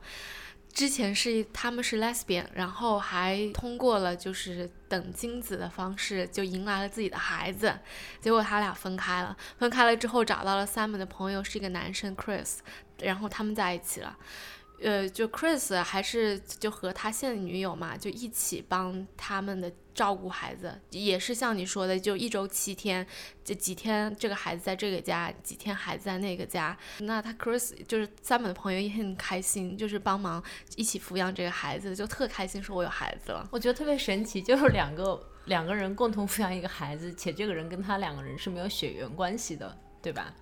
之前是他们是 lesbian，然后还通过了就是等精子的方式，就迎来了自己的孩子，结果他俩分开了，分开了之后找到了 Simon 的朋友是一个男生 Chris，然后他们在一起了。呃，就 Chris 还是就和他现女友嘛，就一起帮他们的照顾孩子，也是像你说的，就一周七天，这几天这个孩子在这个家，几天孩子在那个家。那他 Chris 就是三本的朋友也很开心，就是帮忙一起抚养这个孩子，就特开心，说我有孩子了。我觉得特别神奇，就是两个两个人共同抚养一个孩子，且这个人跟他两个人是没有血缘关系的，对吧？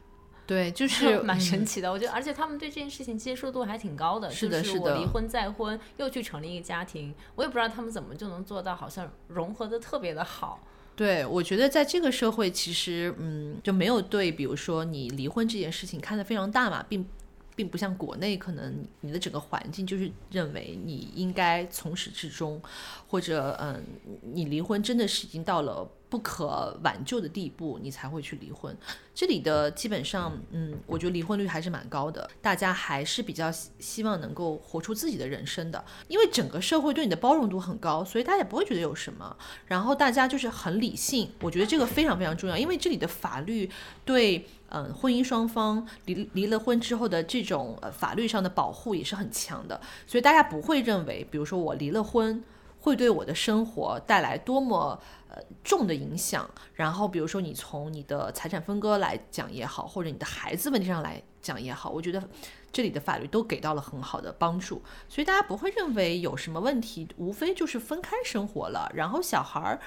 对，就 是蛮神嗯奇的。我觉得，而且他们对这件事情接受度还挺高的。是的就是我的离婚再婚，又去成立一个家庭，我也不知道他们怎么就能做到，好像融合的特别的好。对，我觉得在这个社会，其实嗯，就没有对，比如说你离婚这件事情看得非常大嘛，并并不像国内，可能你的整个环境就是认为你应该从始至终，或者嗯，你离婚真的是已经到了不可挽救的地步，你才会去离婚。这里的基本上，嗯，我觉得离婚率还是蛮高的，大家还是比较希希望能够活出自己的人生的，因为整个社会对你的包容度很高，所以大家也不会觉得有什么。然后大家就是很理性，我觉得这个非常非常重要，因为这里的法律对嗯、呃婚姻双方离离了婚之后的这种呃法律上的保护也是很强的，所以大家不会认为，比如说我离了婚。会对我的生活带来多么呃重的影响？然后，比如说你从你的财产分割来讲也好，或者你的孩子问题上来讲也好，我觉得这里的法律都给到了很好的帮助，所以大家不会认为有什么问题，无非就是分开生活了，然后小孩儿。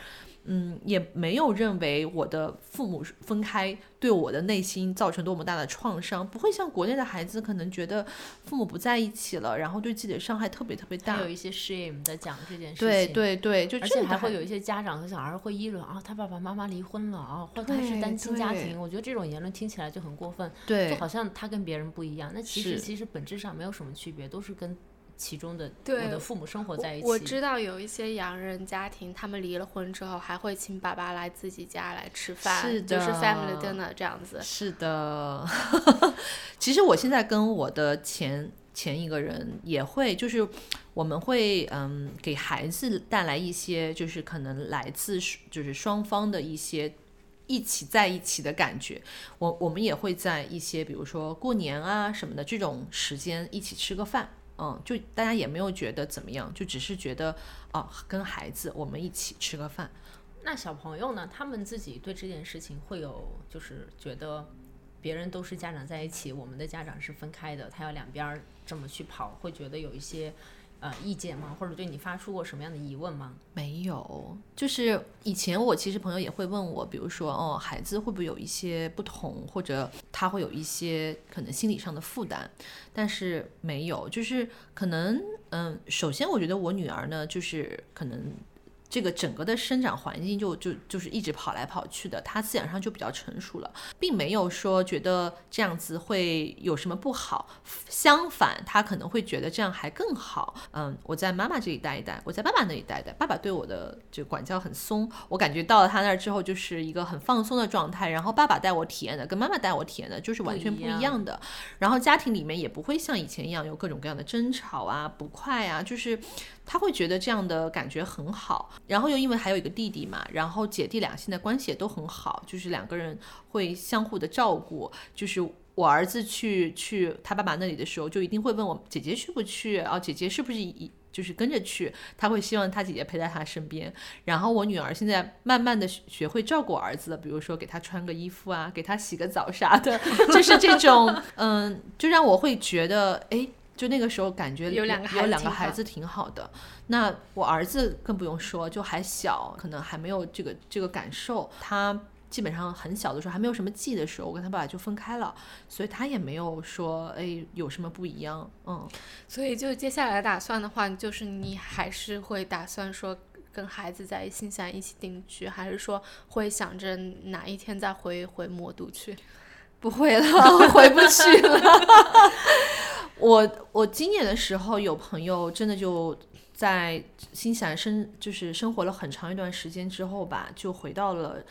嗯，也没有认为我的父母分开对我的内心造成多么大的创伤，不会像国内的孩子可能觉得父母不在一起了，然后对自己的伤害特别特别大还。有一些 shame 在讲这件事情。对对对，就而且还会有一些家长和小孩会议论啊，他爸爸妈妈离婚了啊，或者他是单亲家庭。我觉得这种言论听起来就很过分，对就好像他跟别人不一样。那其实其实本质上没有什么区别，都是跟其中的我的父母生活在一起。我知道有一些洋人家庭，他们离了婚之后，还会请爸爸来自己家来吃饭，是就是的 family dinner 这样子。是的，其实我现在跟我的前前一个人也会，就是我们会嗯给孩子带来一些，就是可能来自就是双方的一些。一起在一起的感觉，我我们也会在一些比如说过年啊什么的这种时间一起吃个饭，嗯，就大家也没有觉得怎么样，就只是觉得哦、跟孩子我们一起吃个饭，那小朋友呢？他们自己对这件事情会有，就是觉得别人都是家长在一起，我们的家长是分开的，他要两边儿这么去跑，会觉得有一些呃意见吗？或者对你发出过什么样的疑问吗？没有，就是以前我其实朋友也会问我，比如说哦，孩子会不会有一些不同，或者他会有一些可能心理上的负担，但是没有，就是可能嗯，首先我觉得我女儿呢，就是可能这个整个的生长环境就就就是一直跑来跑去的，他思想上就比较成熟了，并没有说觉得这样子会有什么不好，相反，他可能会觉得这样还更好。嗯，我在妈妈这里待一待，我在爸爸那里待一待，爸爸对我的就管教很松，我感觉到了他那儿之后就是一个很放松的状态，然后爸爸带我体验的跟妈妈带我体验的就是完全不一样的，然后家庭里面也不会像以前一样有各种各样的争吵啊、不快啊，就是他会觉得这样的感觉很好。然后又因为还有一个弟弟嘛，然后姐弟俩现在关系也都很好，就是两个人会相互的照顾。就是我儿子去去他爸爸那里的时候，就一定会问我姐姐去不去啊？姐姐是不是一就是跟着去？他会希望他姐姐陪在他身边。然后我女儿现在慢慢的学会照顾儿子了，比如说给他穿个衣服啊，给他洗个澡啥的，就是这种嗯，就让我会觉得哎。就那个时候感觉有两个有两个孩子挺好的，那我儿子更不用说，就还小，可能还没有这个这个感受。他基本上很小的时候还没有什么记忆的时候，我跟他爸爸就分开了，所以他也没有说哎有什么不一样，嗯。所以就接下来打算的话，就是你还是会打算说跟孩子在新西兰一起定居，还是说会想着哪一天再回回魔都去？不会了，回不去了。我我今年的时候有朋友真的就在新西兰生，就是生活了很长一段时间之后吧，就回到了。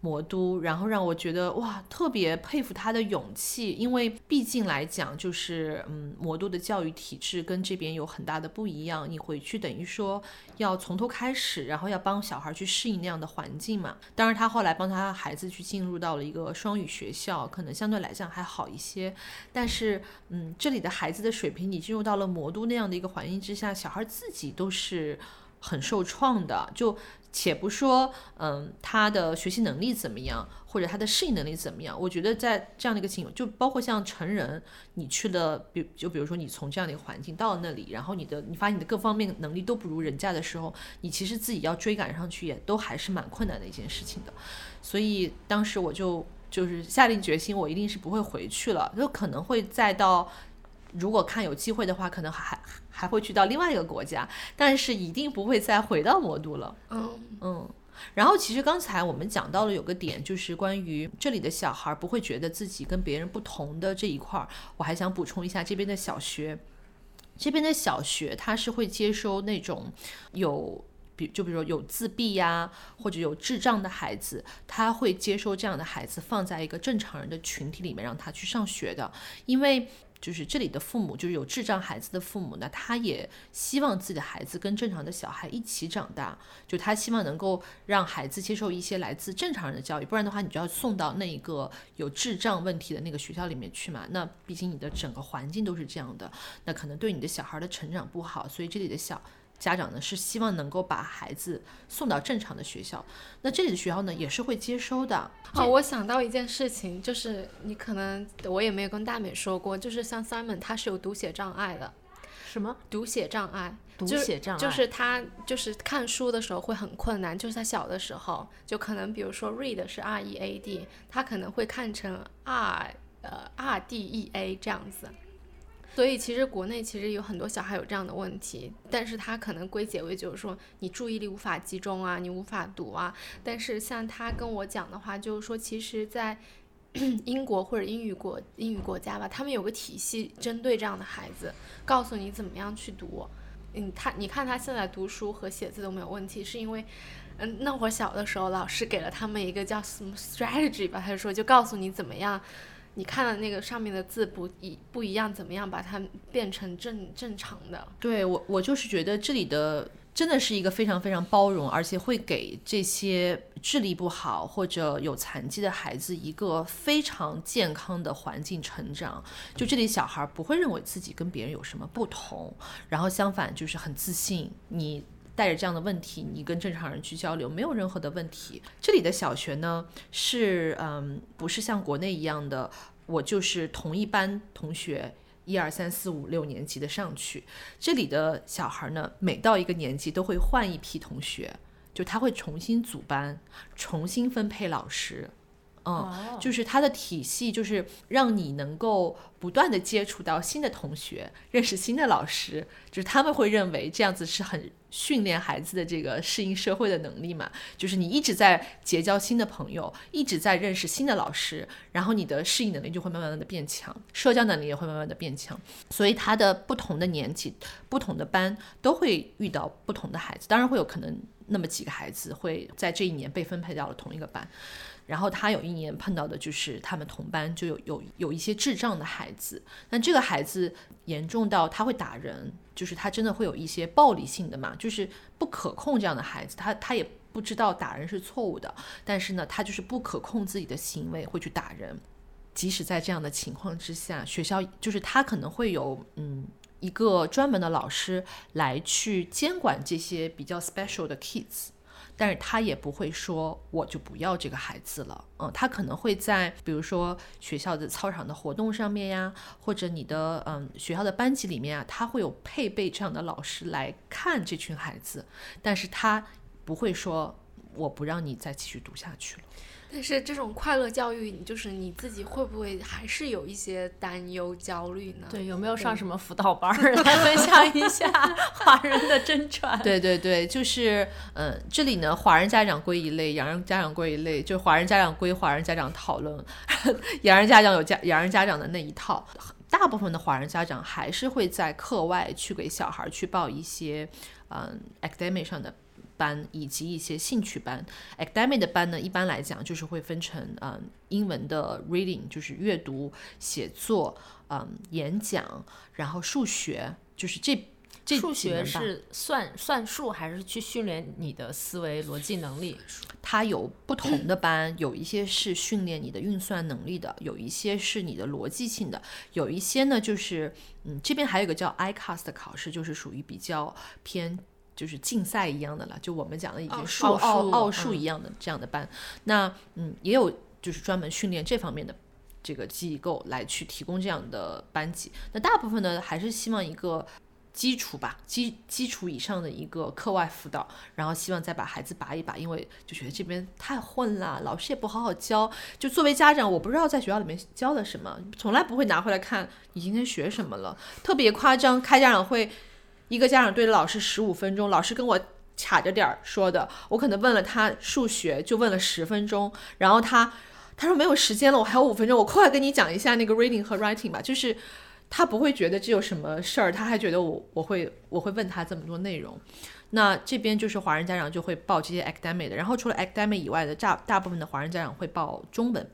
魔都，然后让我觉得哇，特别佩服他的勇气，因为毕竟来讲，就是嗯，魔都的教育体制跟这边有很大的不一样。你回去等于说要从头开始，然后要帮小孩去适应那样的环境嘛。当然，他后来帮他孩子去进入到了一个双语学校，可能相对来讲还好一些。但是，嗯，这里的孩子的水平，你进入到了魔都那样的一个环境之下，小孩自己都是很受创的，就。且不说，嗯，他的学习能力怎么样，或者他的适应能力怎么样？我觉得在这样的一个情况，就包括像成人，你去了，比就比如说你从这样的一个环境到了那里，然后你的你发现你的各方面能力都不如人家的时候，你其实自己要追赶上去，也都还是蛮困难的一件事情的。所以当时我就就是下定决心，我一定是不会回去了，就可能会再到。如果看有机会的话，可能还还会去到另外一个国家，但是一定不会再回到魔都了。嗯嗯。然后其实刚才我们讲到了有个点，就是关于这里的小孩不会觉得自己跟别人不同的这一块儿，我还想补充一下这边的小学。这边的小学他是会接收那种有比就比如说有自闭呀或者有智障的孩子，他会接收这样的孩子放在一个正常人的群体里面让他去上学的，因为。就是这里的父母，就是有智障孩子的父母那，他也希望自己的孩子跟正常的小孩一起长大，就他希望能够让孩子接受一些来自正常人的教育，不然的话，你就要送到那一个有智障问题的那个学校里面去嘛。那毕竟你的整个环境都是这样的，那可能对你的小孩的成长不好，所以这里的小。家长呢是希望能够把孩子送到正常的学校，那这里的学校呢也是会接收的。哦，我想到一件事情，就是你可能我也没有跟大美说过，就是像 Simon 他是有读写障碍的。什么？读写障碍？读写障碍就是他就是看书的时候会很困难，就是他小的时候就可能比如说 read 是 R E A D，他可能会看成 R 呃 R D E A 这样子。所以其实国内其实有很多小孩有这样的问题，但是他可能归结为就是说你注意力无法集中啊，你无法读啊。但是像他跟我讲的话，就是说其实，在 英国或者英语国英语国家吧，他们有个体系针对这样的孩子，告诉你怎么样去读。嗯，他你看他现在读书和写字都没有问题，是因为嗯那会儿小的时候老师给了他们一个叫什么 strategy 吧，他就说就告诉你怎么样。你看了那个上面的字不一不一样，怎么样把它变成正正常的？对我，我就是觉得这里的真的是一个非常非常包容，而且会给这些智力不好或者有残疾的孩子一个非常健康的环境成长。就这里小孩不会认为自己跟别人有什么不同，然后相反就是很自信。你。带着这样的问题，你跟正常人去交流没有任何的问题。这里的小学呢，是嗯，不是像国内一样的，我就是同一班同学，一二三四五六年级的上去。这里的小孩呢，每到一个年级都会换一批同学，就他会重新组班，重新分配老师。嗯，就是它的体系就是让你能够不断的接触到新的同学，认识新的老师，就是他们会认为这样子是很训练孩子的这个适应社会的能力嘛，就是你一直在结交新的朋友，一直在认识新的老师，然后你的适应能力就会慢慢的变强，社交能力也会慢慢的变强，所以他的不同的年纪、不同的班都会遇到不同的孩子，当然会有可能那么几个孩子会在这一年被分配到了同一个班。然后他有一年碰到的就是他们同班就有有有一些智障的孩子，那这个孩子严重到他会打人，就是他真的会有一些暴力性的嘛，就是不可控这样的孩子，他他也不知道打人是错误的，但是呢，他就是不可控自己的行为会去打人，即使在这样的情况之下，学校就是他可能会有嗯一个专门的老师来去监管这些比较 special 的 kids。但是他也不会说我就不要这个孩子了，嗯，他可能会在比如说学校的操场的活动上面呀，或者你的嗯学校的班级里面啊，他会有配备这样的老师来看这群孩子，但是他不会说我不让你再继续读下去了。但是这种快乐教育，就是你自己会不会还是有一些担忧、焦虑呢？对，有没有上什么辅导班儿 来分享一下 华人的真传？对对对，就是嗯，这里呢，华人家长归一类，洋人家长归一类，就华人家长归华人家长讨论，洋人家长有家洋人家长的那一套。大部分的华人家长还是会在课外去给小孩去报一些嗯 academic 上的。班以及一些兴趣班，academic 的班呢，一般来讲就是会分成嗯英文的 reading，就是阅读、写作，嗯演讲，然后数学，就是这这数学是算算术还是去训练你的思维逻辑能力？它有不同 的班，有一些是训练你的运算能力的，有一些是你的逻辑性的，有一些呢就是嗯这边还有一个叫 ICAS 的考试，就是属于比较偏。就是竞赛一样的了，就我们讲的已经数奥奥数一样的这样的班，那嗯也有就是专门训练这方面的这个机构来去提供这样的班级。那大部分呢还是希望一个基础吧，基基础以上的一个课外辅导，然后希望再把孩子拔一拔，因为就觉得这边太混了，老师也不好好教。就作为家长，我不知道在学校里面教了什么，从来不会拿回来看你今天学什么了，特别夸张，开家长会。一个家长对着老师十五分钟，老师跟我卡着点儿说的，我可能问了他数学就问了十分钟，然后他他说没有时间了，我还有五分钟，我快跟你讲一下那个 reading 和 writing 吧，就是他不会觉得这有什么事儿，他还觉得我我会我会问他这么多内容，那这边就是华人家长就会报这些 academic 的，然后除了 academic 以外的大大部分的华人家长会报中文，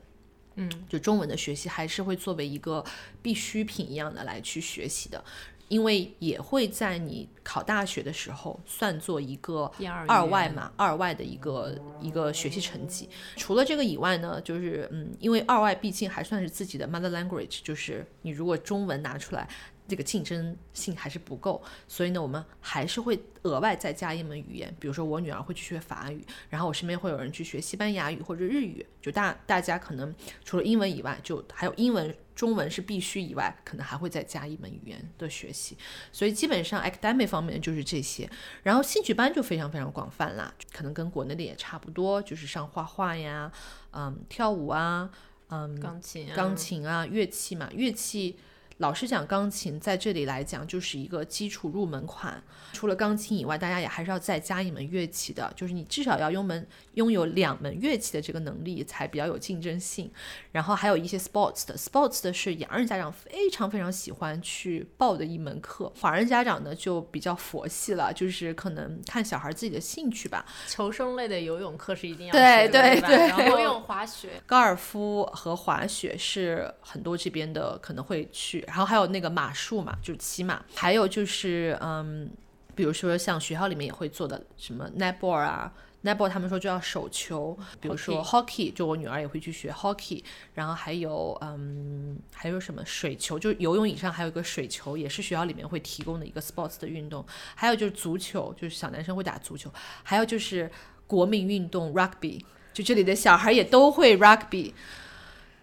嗯，就中文的学习还是会作为一个必需品一样的来去学习的。因为也会在你考大学的时候算作一个二外嘛，二外的一个一个学习成绩。除了这个以外呢，就是嗯，因为二外毕竟还算是自己的 mother language，就是你如果中文拿出来。这个竞争性还是不够，所以呢，我们还是会额外再加一门语言。比如说，我女儿会去学法语，然后我身边会有人去学西班牙语或者日语。就大大家可能除了英文以外，就还有英文、中文是必须以外，可能还会再加一门语言的学习。所以基本上 academic 方面就是这些，然后兴趣班就非常非常广泛啦，可能跟国内的也差不多，就是上画画呀，嗯，跳舞啊，嗯，钢琴、钢琴啊，乐器嘛，乐器。老师讲钢琴，在这里来讲就是一个基础入门款。除了钢琴以外，大家也还是要再加一门乐器的，就是你至少要拥门拥有两门乐器的这个能力，才比较有竞争性。然后还有一些 sports 的，sports 的是洋人家长非常非常喜欢去报的一门课，华人家长呢就比较佛系了，就是可能看小孩自己的兴趣吧。求生类的游泳课是一定要对对对，游泳、滑雪、高尔夫和滑雪是很多这边的可能会去。然后还有那个马术嘛，就是骑马，还有就是嗯，比如说像学校里面也会做的什么 netball 啊，netball 他们说就要手球，比如说 hockey，就我女儿也会去学 hockey，然后还有嗯，还有什么水球，就是游泳以上还有一个水球，也是学校里面会提供的一个 sports 的运动，还有就是足球，就是小男生会打足球，还有就是国民运动 rugby，就这里的小孩也都会 rugby。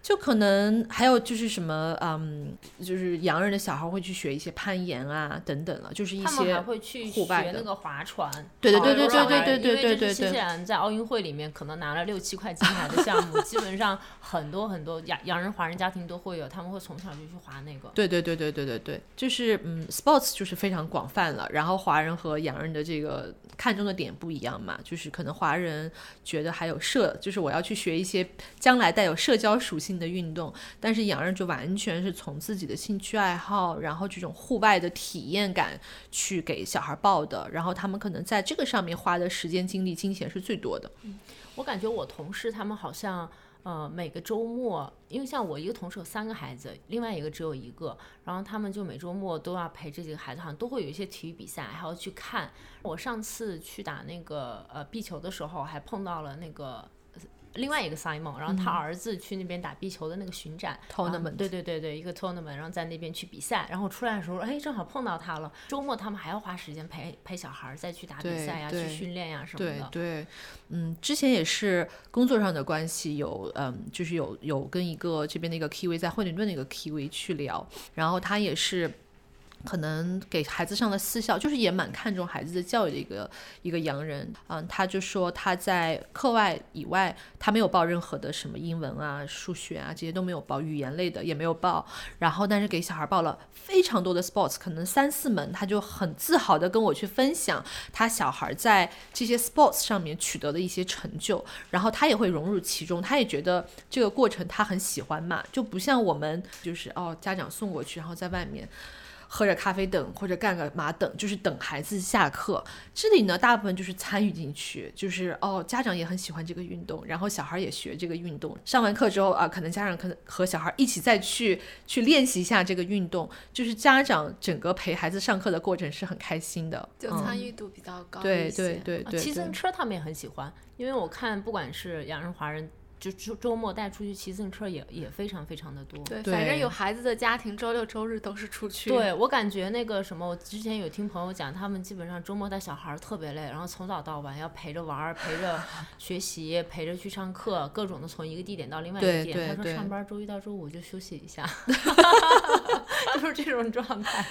就可能还有就是什么，嗯，就是洋人的小孩会去学一些攀岩啊等等了，就是一他们还些会去户外的学那个划船。对对对对对对对对对对是新西兰在奥运会里面可能拿了六七块金牌的项目，基本上很多很多洋洋人、华人家庭都会有，他们会从小就去划那个。对对对对对对对，就是嗯，sports 就是非常广泛了。然后华人和洋人的这个看重的点不一样嘛，就是可能华人觉得还有社，就是我要去学一些将来带有社交属性的运动，但是洋人就完全是从自己的兴趣爱好，然后这种户外的体验感去给小孩报的，然后他们可能在这个上面花的时间、精力、金钱是最多的。我感觉我同事他们好像，呃，每个周末，因为像我一个同事有三个孩子，另外一个只有一个，然后他们就每周末都要陪这几个孩子，好像都会有一些体育比赛，还要去看。我上次去打那个呃壁球的时候，还碰到了那个。另外一个 Simon，然后他儿子去那边打壁球的那个巡展、Tournament 对对对对，一个 tournament，然后在那边去比赛，然后出来的时候，哎，正好碰到他了。周末他们还要花时间陪陪小孩儿再去打比赛呀、去训练呀什么的。对对，嗯，之前也是工作上的关系，有嗯，就是有有跟一个这边的一个 Kiwi 在惠灵顿的一个 Kiwi 去聊，然后他也是。可能给孩子上的私校，就是也蛮看重孩子的教育的一个一个洋人，嗯，他就说他在课外以外，他没有报任何的什么英文啊、数学啊这些都没有报，语言类的也没有报，然后但是给小孩报了非常多的 sports，可能三四门，他就很自豪的跟我去分享他小孩在这些 sports 上面取得的一些成就，然后他也会融入其中，他也觉得这个过程他很喜欢嘛，就不像我们就是哦家长送过去，然后在外面。喝着咖啡等或者干个嘛等，就是等孩子下课。这里呢，大部分就是参与进去，就是哦，家长也很喜欢这个运动，然后小孩也学这个运动。上完课之后啊，可能家长可能和小孩一起再去去练习一下这个运动，就是家长整个陪孩子上课的过程是很开心的。就嗯参与度比较高一对些。对对对对，骑自行车他们也很喜欢，因为我看不管是洋人、华人，就周周末带出去骑自行车也也非常非常的多。对，反正有孩子的家庭，周六周日都是出去。对我感觉那个什么，我之前有听朋友讲，他们基本上周末带小孩儿特别累，然后从早到晚要陪着玩儿、陪着 学习、陪着去上课，各种的从一个地点到另外一个地点。他说上班周一到周五就休息一下 就是这种状态。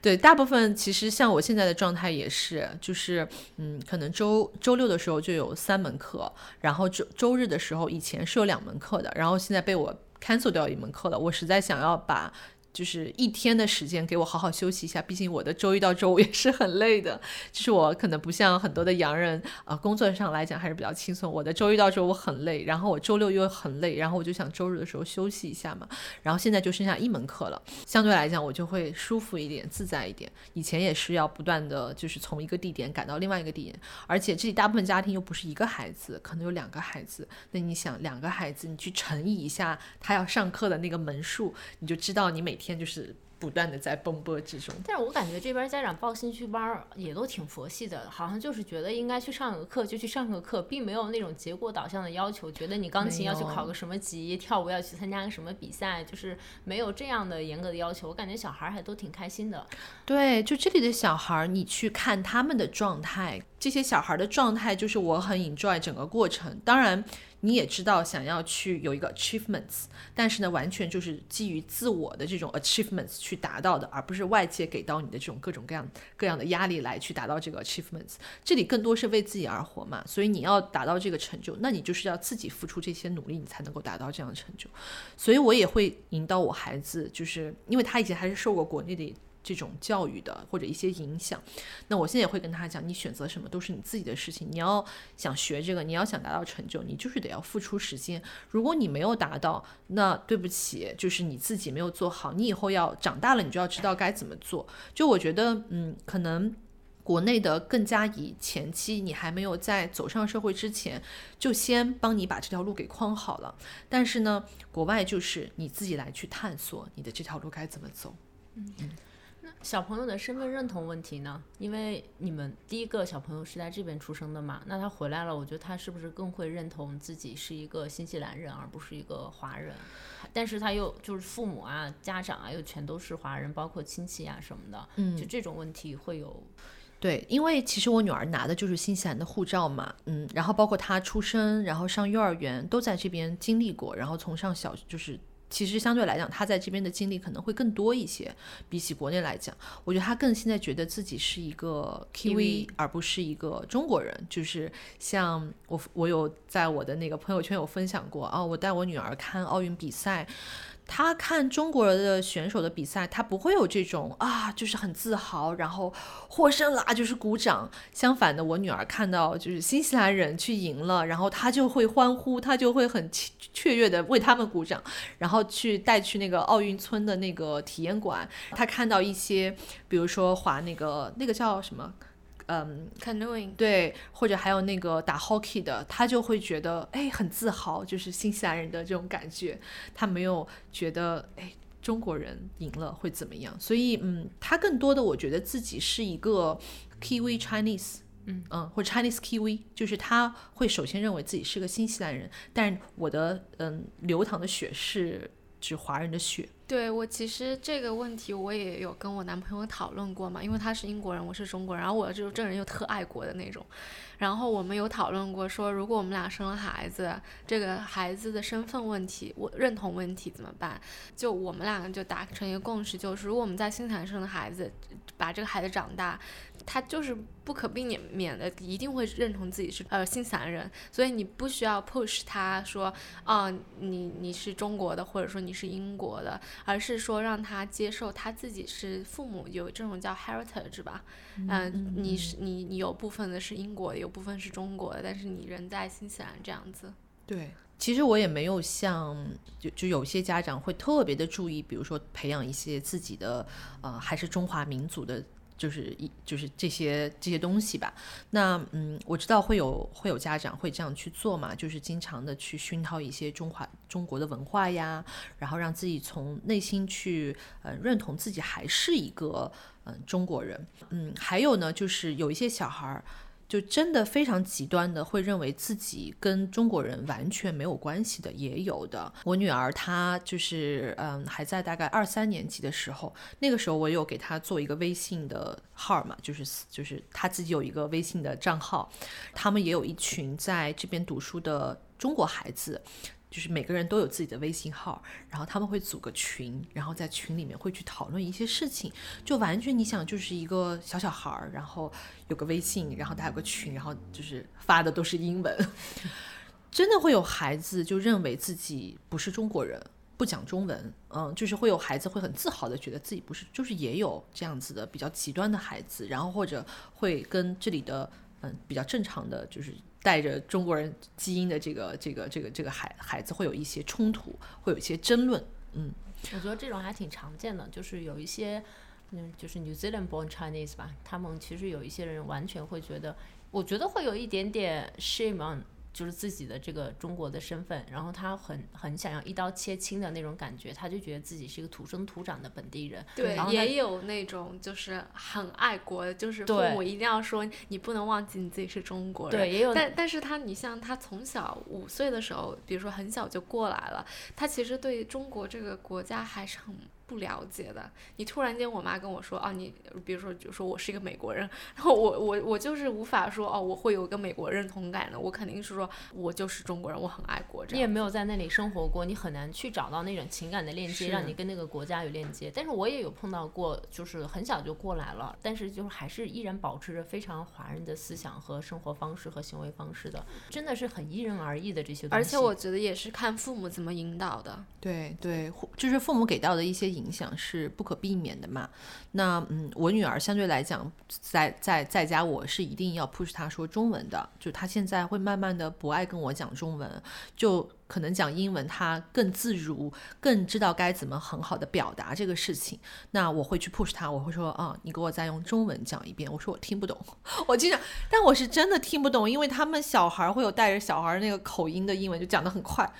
对，大部分其实像我现在的状态也是，就是嗯，可能周周六的时候就有三门课，然后周周日的时候以前是有两门课的，然后现在被我 cancel 掉一门课了。我实在想要把就是一天的时间给我好好休息一下，毕竟我的周一到周五也是很累的。就是我可能不像很多的洋人啊、工作上来讲还是比较轻松。我的周一到周五很累，然后我周六又很累，然后我就想周日的时候休息一下嘛。然后现在就剩下一门课了，相对来讲我就会舒服一点、自在一点。以前也是要不断的就是从一个地点赶到另外一个地点，而且这里大部分家庭又不是一个孩子，可能有两个孩子。那你想两个孩子，你去乘以一下他要上课的那个门数，你就知道你每天就是不断的在奔波之中。但是我感觉这边家长报兴趣班也都挺佛系的，好像就是觉得应该去上个课就去上个课，并没有那种结果导向的要求，觉得你钢琴要去考个什么级，跳舞要去参加个什么比赛，就是没有这样的严格的要求。我感觉小孩儿还都挺开心的。对，就这里的小孩儿，你去看他们的状态，这些小孩儿的状态，就是我很 enjoy 整个过程。当然，你也知道想要去有一个 achievements，但是呢，完全就是基于自我的这种 achievements 去达到的，而不是外界给到你的这种各种各样各样的压力来去达到这个 achievements。这里更多是为自己而活嘛，所以你要达到这个成就，那你就是要自己付出这些努力，你才能够达到这样的成就。所以我也会引导我孩子，就是因为他以前还是受过国内的这种教育的或者一些影响，那我现在也会跟他讲，你选择什么都是你自己的事情，你要想学这个，你要想达到成就，你就是得要付出时间。如果你没有达到，那对不起，就是你自己没有做好，你以后要长大了，你就要知道该怎么做。就我觉得，嗯，可能。国内的更加以前期你还没有在走上社会之前，就先帮你把这条路给框好了。但是呢，国外就是你自己来去探索你的这条路该怎么走。嗯小朋友的身份认同问题呢？因为你们第一个小朋友是在这边出生的嘛，那他回来了，我觉得他是不是更会认同自己是一个新西兰人，而不是一个华人？但是他又就是父母啊、家长啊，又全都是华人，包括亲戚啊什么的，嗯就这种问题会有对，因为其实我女儿拿的就是新西兰的护照嘛，嗯，然后包括她出生，然后上幼儿园都在这边经历过，然后从上小就是其实相对来讲，他在这边的经历可能会更多一些，比起国内来讲，我觉得他更现在觉得自己是一个 Kiwi，而不是一个中国人。就是像我，我有在我的那个朋友圈有分享过啊，我带我女儿看奥运比赛。他看中国的选手的比赛，他不会有这种啊，就是很自豪，然后获胜啦，就是鼓掌。相反的，我女儿看到就是新西兰人去赢了，然后她就会欢呼，她就会很雀跃的为他们鼓掌，然后去带去那个奥运村的那个体验馆。她看到一些，比如说滑那个那个叫什么？嗯，canoeing。对，或者还有那个打 hockey 的，他就会觉得哎很自豪，就是新西兰人的这种感觉，他没有觉得哎中国人赢了会怎么样，所以嗯，他更多的我觉得自己是一个 Kiwi Chinese，嗯。嗯，或者 Chinese Kiwi，就是他会首先认为自己是个新西兰人，但我的嗯流淌的血是指华人的血。对我其实这个问题我也有跟我男朋友讨论过嘛，因为他是英国人，我是中国人，然后我就这人又特爱国的那种，然后我们有讨论过说，如果我们俩生了孩子，这个孩子的身份问题，我认同问题怎么办？就我们两个就达成一个共识，就是如果我们在新西兰生的孩子，把这个孩子长大。他就是不可避免免的，一定会认同自己是呃新西兰人，所以你不需要 push 他说，啊，你你是中国的，或者说你是英国的，而是说让他接受他自己是父母有这种叫 heritage 吧，嗯，你是你你有部分的是英国的，有部分是中国的，但是你人在新西兰这样子。对，其实我也没有像就就有些家长会特别的注意，比如说培养一些自己的呃还是中华民族的。就是一就是这些这些东西吧。那嗯，我知道会有会有家长会这样去做嘛，就是经常的去熏陶一些中华中国的文化呀，然后让自己从内心去呃认同自己还是一个嗯中国人。嗯，还有呢，就是有一些小孩儿。就真的非常极端的，会认为自己跟中国人完全没有关系的，也有的。我女儿她就是，嗯，还在大概二三年级的时候，那个时候我有给她做一个微信的号嘛，就是就是她自己有一个微信的账号，他们也有一群在这边读书的中国孩子。就是每个人都有自己的微信号，然后他们会组个群，然后在群里面会去讨论一些事情，就完全你想就是一个小小孩儿，然后有个微信，然后他有个群，然后就是发的都是英文，真的会有孩子就认为自己不是中国人，不讲中文，嗯，就是会有孩子会很自豪的觉得自己不是，就是也有这样子的比较极端的孩子，然后或者会跟这里的嗯比较正常的就是。带着中国人基因的这个这个这个这个孩孩子会有一些冲突，会有一些争论。嗯，我觉得这种还挺常见的，就是有一些嗯，就是 New Zealand born Chinese 吧，他们其实有一些人完全会觉得，我觉得会有一点点 shame on。就是自己的这个中国的身份，然后他很很想要一刀切清的那种感觉，他就觉得自己是一个土生土长的本地人。对，也有那种就是很爱国，就是父母一定要说你不能忘记你自己是中国人。对，也有。但但是他，你像他从小五岁的时候，比如说很小就过来了，他其实对中国这个国家还是很。不了解的，你突然间，我妈跟我说，啊，你比如说，就说我是一个美国人，然后我我我就是无法说，哦，我会有一个美国认同感的，我肯定是说我就是中国人，我很爱国。你也没有在那里生活过，你很难去找到那种情感的链接，让你跟那个国家有链接。但是我也有碰到过，就是很小就过来了，但是就是还是依然保持着非常华人的思想和生活方式和行为方式的，真的是很因人而异的这些东西。而且我觉得也是看父母怎么引导的。对对，就是父母给到的一些。影响是不可避免的嘛？那嗯，我女儿相对来讲，在在在家，我是一定要 push 她说中文的。就她现在会慢慢的不爱跟我讲中文，就可能讲英文，她更自如，更知道该怎么很好的表达这个事情。那我会去 push 她，我会说啊，你给我再用中文讲一遍。我说我听不懂，我经常，但我是真的听不懂，因为他们小孩会有带着小孩那个口音的英文，就讲的很快。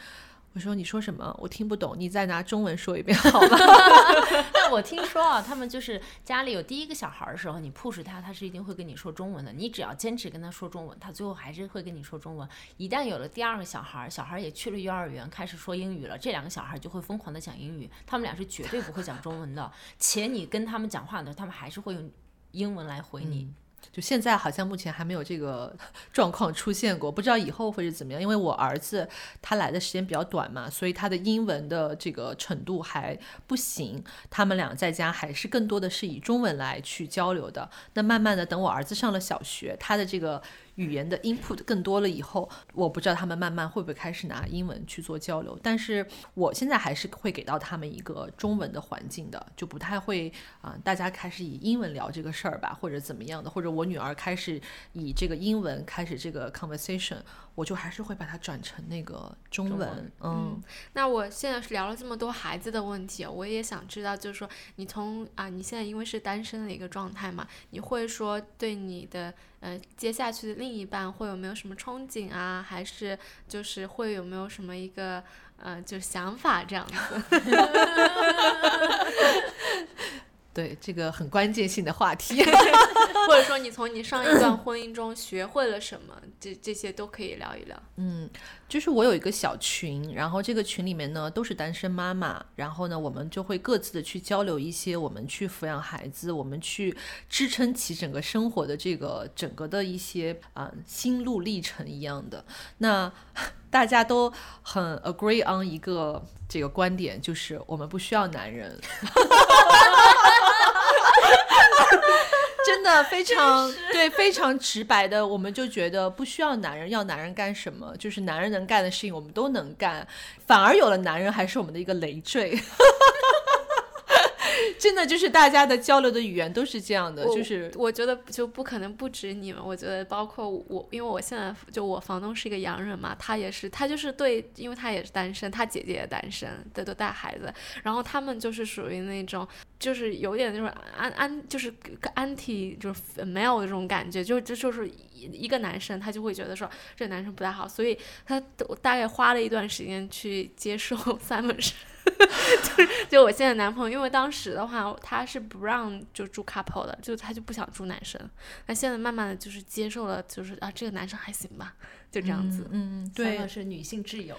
我说你说什么？我听不懂，你再拿中文说一遍好吗？但我听说啊，他们就是家里有第一个小孩的时候，你 push 他，他是一定会跟你说中文的。你只要坚持跟他说中文，他最后还是会跟你说中文。一旦有了第二个小孩，小孩也去了幼儿园，开始说英语了，这两个小孩就会疯狂的讲英语。他们俩是绝对不会讲中文的，且你跟他们讲话的时候，他们还是会用英文来回你。就现在好像目前还没有这个 状况出现过，不知道以后会是怎么样。因为我儿子他来的时间比较短嘛，所以他的英文的这个程度还不行。他们俩在家还是更多的是以中文来去交流的。那慢慢的，等我儿子上了小学，他的这个。语言的 input 更多了以后，我不知道他们慢慢会不会开始拿英文去做交流。但是我现在还是会给到他们一个中文的环境的，就不太会啊，大家开始以英文聊这个事儿吧，或者怎么样的，或者我女儿开始以这个英文开始这个 conversation，我就还是会把它转成那个中文。嗯，那我现在是聊了这么多孩子的问题，我也想知道，就是说你从啊，你现在因为是单身的一个状态嘛，你会说对你的。呃，接下去的另一半会有没有什么憧憬啊？还是就是会有没有什么一个呃，就想法这样子？对，这个很关键性的话题，或者说你从你上一段婚姻中学会了什么，这这些都可以聊一聊。嗯，就是我有一个小群，然后这个群里面呢都是单身妈妈，然后呢我们就会各自的去交流一些我们去抚养孩子，我们去支撑起整个生活的这个整个的一些啊心路历程一样的。那大家都很 agree on 一个这个观点，就是我们不需要男人。真的非常对，非常直白的，我们就觉得不需要男人，要男人干什么？就是男人能干的事情，我们都能干，反而有了男人，还是我们的一个累赘。真的就是大家的交流的语言都是这样的，就是我觉得就不可能不止你们，我觉得包括我，因为我现在就我房东是一个洋人嘛，他也是，他就是对，因为他也是单身，他姐姐也单身，对，都带孩子，然后他们就是属于那种，就是有点那种安安，就是安体就是没有这种感觉，就就就是一个男生，他就会觉得说这个男生不太好，所以他大概花了一段时间去接受 Simon 是。就是就我现在男朋友，因为当时的话他是不让就住 couple 的，就他就不想住男生。那现在慢慢的就是接受了，就是啊这个男生还行吧。就这样子，嗯，对，是女性挚友，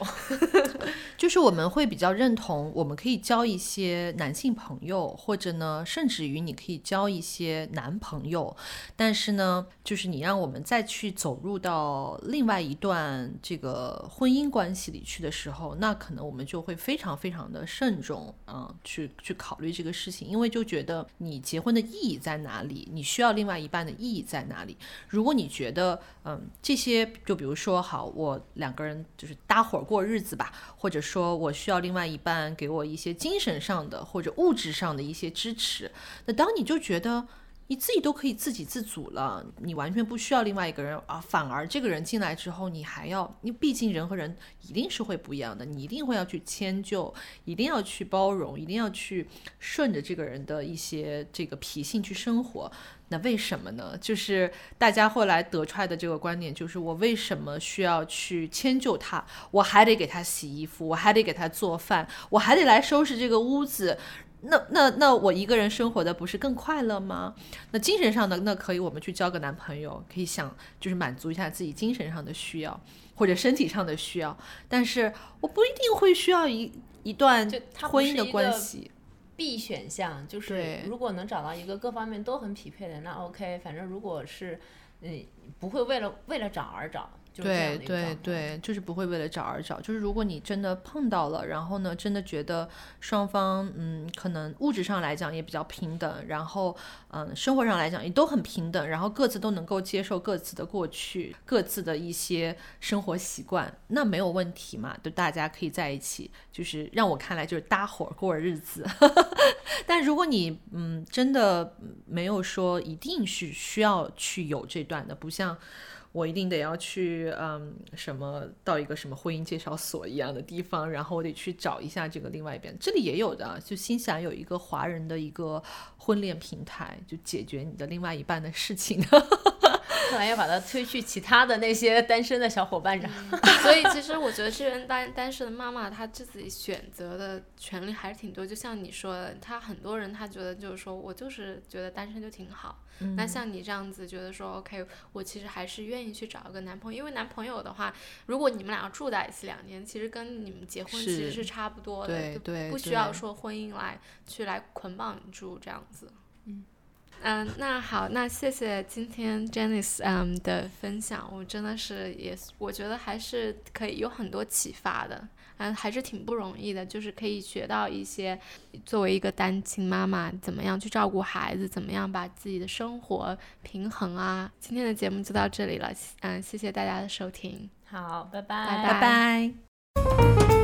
就是我们会比较认同，我们可以交一些男性朋友，或者呢，甚至于你可以交一些男朋友，但是呢，就是你让我们再去走入到另外一段这个婚姻关系里去的时候，那可能我们就会非常非常的慎重啊，去去考虑这个事情，因为就觉得你结婚的意义在哪里，你需要另外一半的意义在哪里？如果你觉得，嗯，这些就比如。说好，我两个人就是搭伙过日子吧，或者说我需要另外一半给我一些精神上的或者物质上的一些支持。那当你就觉得你自己都可以自给自足了，你完全不需要另外一个人啊，反而这个人进来之后，你还要，你毕竟人和人一定是会不一样的，你一定会要去迁就，一定要去包容，一定要去顺着这个人的一些这个脾性去生活。那为什么呢？就是大家后来得出来的这个观点，就是我为什么需要去迁就他？我还得给他洗衣服，我还得给他做饭，我还得来收拾这个屋子。那那那我一个人生活的不是更快乐吗？那精神上的那可以，我们去交个男朋友，可以想就是满足一下自己精神上的需要或者身体上的需要。但是我不一定会需要一一段婚姻的关系。B 选项就是，如果能找到一个各方面都很匹配的，那 OK。反正如果是，嗯，不会为了为了找而找。对对对，就是不会为了找而找。就是如果你真的碰到了，然后呢，真的觉得双方嗯，可能物质上来讲也比较平等，然后嗯，生活上来讲也都很平等，然后各自都能够接受各自的过去，各自的一些生活习惯，那没有问题嘛，就大家可以在一起，就是让我看来就是搭伙过日子。但如果你嗯，真的没有说一定是需要去有这段的，不像。我一定得要去，嗯，什么到一个什么婚姻介绍所一样的地方，然后我得去找一下这个另外一边。这里也有的，就心想有一个华人的一个婚恋平台，就解决你的另外一半的事情。看来要把它推去其他的那些单身的小伙伴上。所以其实我觉得这边单单身的妈妈，她自己选择的权利还是挺多。就像你说的，她很多人她觉得就是说我就是觉得单身就挺好。那像你这样子觉得说 OK，我其实还是愿意去找一个男朋友，因为男朋友的话，如果你们俩住在一起两年，其实跟你们结婚其实是差不多的，对对，不需要说婚姻来去来捆绑住这样子。嗯，嗯，那好，那谢谢今天 Janice 嗯的分享，我真的是也我觉得还是可以有很多启发的，嗯，还是挺不容易的，就是可以学到一些作为一个单亲妈妈怎么样去照顾孩子，怎么样把自己的生活平衡啊。今天的节目就到这里了，嗯，谢谢大家的收听，好，拜拜拜拜。